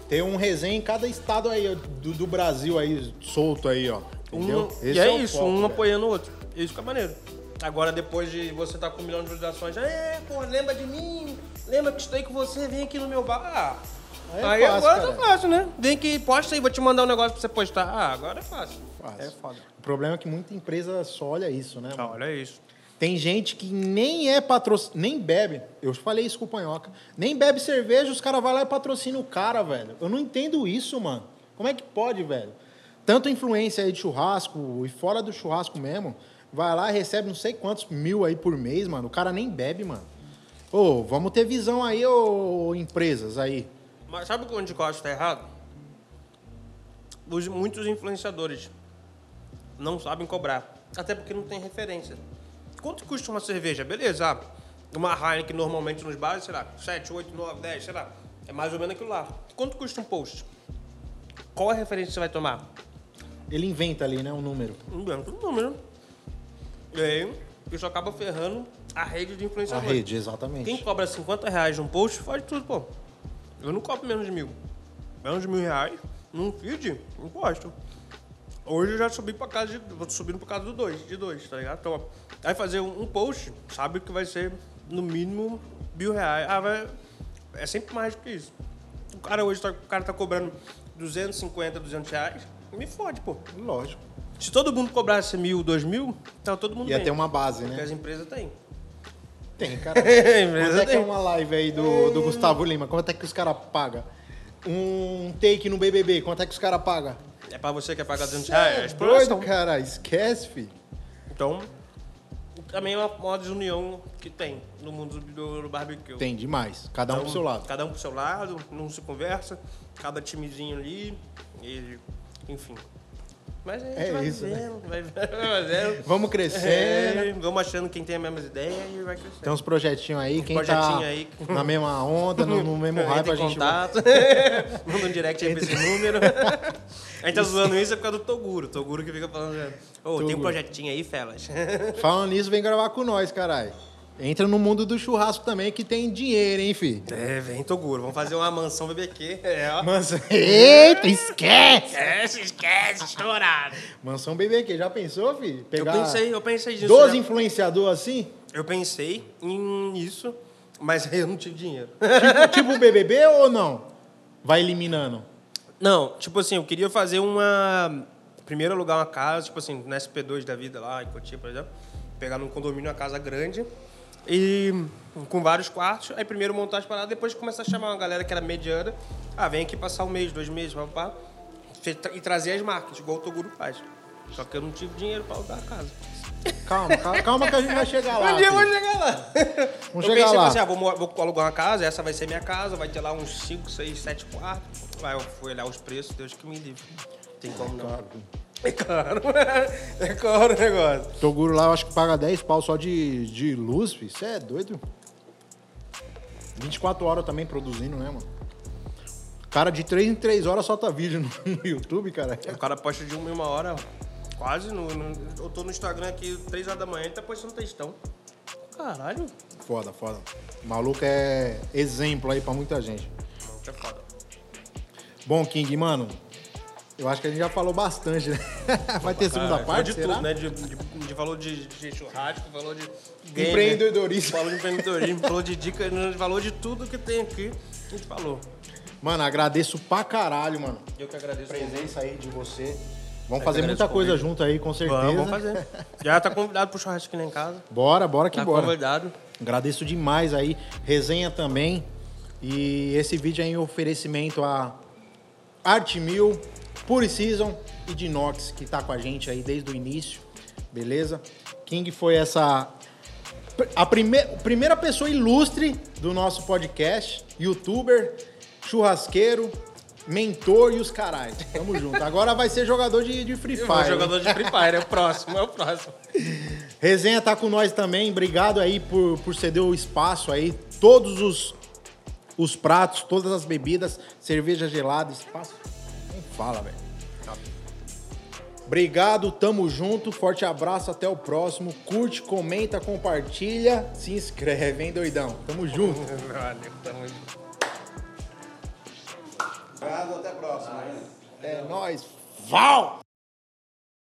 Tem um resenha em cada estado aí, do, do Brasil aí, solto aí, ó. Entendeu? Um, e é, o isso, foco, um velho. apoiando o outro. Isso fica maneiro. Agora, depois de você estar com um milhão de visualizações, é, pô, lembra de mim? Lembra que estou aí com você? Vem aqui no meu bar. Ah, Aí é aí fácil, agora cara. tá fácil, né? Vem aqui, posta aí, vou te mandar um negócio pra você postar. Ah, agora é fácil. Fácil. É foda. O problema é que muita empresa só olha isso, né? Mano? olha isso. Tem gente que nem é patrocínio, nem bebe. Eu falei isso com o Panhoca. Nem bebe cerveja, os caras vão lá e patrocinam o cara, velho. Eu não entendo isso, mano. Como é que pode, velho? Tanto influência aí de churrasco e fora do churrasco mesmo, vai lá e recebe não sei quantos mil aí por mês, mano. O cara nem bebe, mano. Ô, vamos ter visão aí, ô, empresas aí. Mas sabe onde eu acho que tá errado? Os, muitos influenciadores não sabem cobrar. Até porque não tem referência. Quanto custa uma cerveja? Beleza, ah, uma Heineken normalmente nos bares, sei lá, 7, 8, 9, 10, sei lá. É mais ou menos aquilo lá. Quanto custa um post? Qual a referência que você vai tomar? Ele inventa ali, né, um número. Inventa um número. E aí, isso acaba ferrando a rede de A influenciadores. rede, exatamente. Quem cobra 50 reais num post, faz tudo, pô. Eu não cobro menos de mil. Menos de mil reais num feed, não gosto. Hoje eu já subi pra casa de. Vou subindo por causa do dois, de dois, tá ligado? Então, aí fazer um, um post, sabe que vai ser no mínimo mil reais. Ah, vai. É sempre mais do que isso. O cara hoje tá, o cara tá cobrando 250, 200 reais. Me fode, pô. Lógico. Se todo mundo cobrasse mil, dois mil, então todo mundo Ia bem. ter uma base, Porque né? as empresas têm. Tem, cara. Quanto é que é tem. uma live aí do, do Gustavo Lima? Quanto é que os caras pagam? Um take no BBB, quanto é que os caras pagam? É pra você que é pagar 200 Cê reais. É é doido, cara. Esquece, fi. Então, também é uma, uma desunião que tem no mundo do, do barbecue. Tem demais. Cada um Então, pro seu lado. Cada um pro seu lado, não se conversa, cada timezinho ali, e, enfim. Mas a gente É vai isso, né? vai vendo, vai fazendo. Vamos crescendo. É, vamos achando quem tem as mesmas ideias e vai crescendo. Tem uns projetinhos aí, quem projetinho tá aí. na mesma onda, no, no mesmo hype, Entra a gente contato, manda um direct aí pra esse número. A gente tá zoando isso é por causa do Toguro. Toguro que fica falando, ô, tem um projetinho aí, felas. Falando nisso, vem gravar com nós, caralho. Entra no mundo do churrasco também, que tem dinheiro, hein, fi? É, vem Toguro, vamos fazer uma mansão BBQ. É, ó. Mas... Eita, esquece! Esquece, esquece, estourado. Mansão BBQ, já pensou, fi? Eu Pegar pensei, eu pensei nisso. 12 já. influenciadores assim? Eu pensei em isso, mas eu não tive dinheiro. tipo, tipo o BBB ou não? Vai eliminando. Não, tipo assim, eu queria fazer uma. Primeiro alugar uma casa, tipo assim, na SP2 da vida lá, em Cotia, por exemplo. Pegar num condomínio uma casa grande e com vários quartos. Aí primeiro montar as paradas, depois começar a chamar uma galera que era mediana. Ah, vem aqui passar um mês, dois meses, papá. E trazer as marcas, igual o Toguro faz. Só que eu não tive dinheiro pra alugar a casa. Calma, calma, calma que a gente vai chegar lá. um dia eu vou chegar lá. Vamos eu chegar pensei lá. assim, ah, vou, vou alugar uma casa, essa vai ser minha casa, vai ter lá uns 5, 6, 7 quartos. Aí eu fui olhar os preços, Deus que me livre. Tem como não. É caro. É caro o negócio. Toguro lá, eu acho que paga 10 pau só de, de luz, filho. Você é doido? 24 horas também produzindo, né, mano? Cara, de 3 em 3 horas solta vídeo no, YouTube, cara. O cara posta de uma em uma hora, quase. No, no- eu tô no Instagram aqui, 3 horas da manhã, ele tá postando textão. Caralho. Foda, foda. O maluco é exemplo aí pra muita gente. Maluco é foda. Bom, King, mano, Eu acho que a gente já falou bastante, né? Vai ter segunda Falou parte, de será? tudo, né? De, de, de valor de, de churrasco, falou de game, Empreendedorismo. Falou de empreendedorismo, falou de dicas, falou de tudo que tem aqui. A gente falou. Mano, agradeço pra caralho, mano. Eu que agradeço. A presença aí de você. Vamos fazer muita coisa convite. junto aí, com certeza. Vamos, vamos fazer. Já tá convidado pro churrasco aqui lá em casa. Bora, bora que Tá bora. convidado. Agradeço demais aí. Resenha também. E esse vídeo é em oferecimento a Art Mil, Pure Season e Dinox, que tá com a gente aí desde o início. Beleza? King foi essa. A prime... primeira pessoa ilustre do nosso podcast, youtuber, churrasqueiro, mentor e os carais. Tamo junto. Agora vai ser jogador de, de Free Eu Fire. hein? jogador de Free Fire, é o próximo, é o próximo. Resenha tá com nós também. Obrigado aí por, por ceder o espaço aí. Todos os, os pratos, todas as bebidas, cerveja gelada, espaço. Nem fala, velho. Obrigado, tamo junto. Forte abraço, até o próximo. Curte, comenta, compartilha, se inscreve, hein, doidão? Tamo junto. Valeu, tamo junto. Obrigado, até a próxima. É nóis. Val!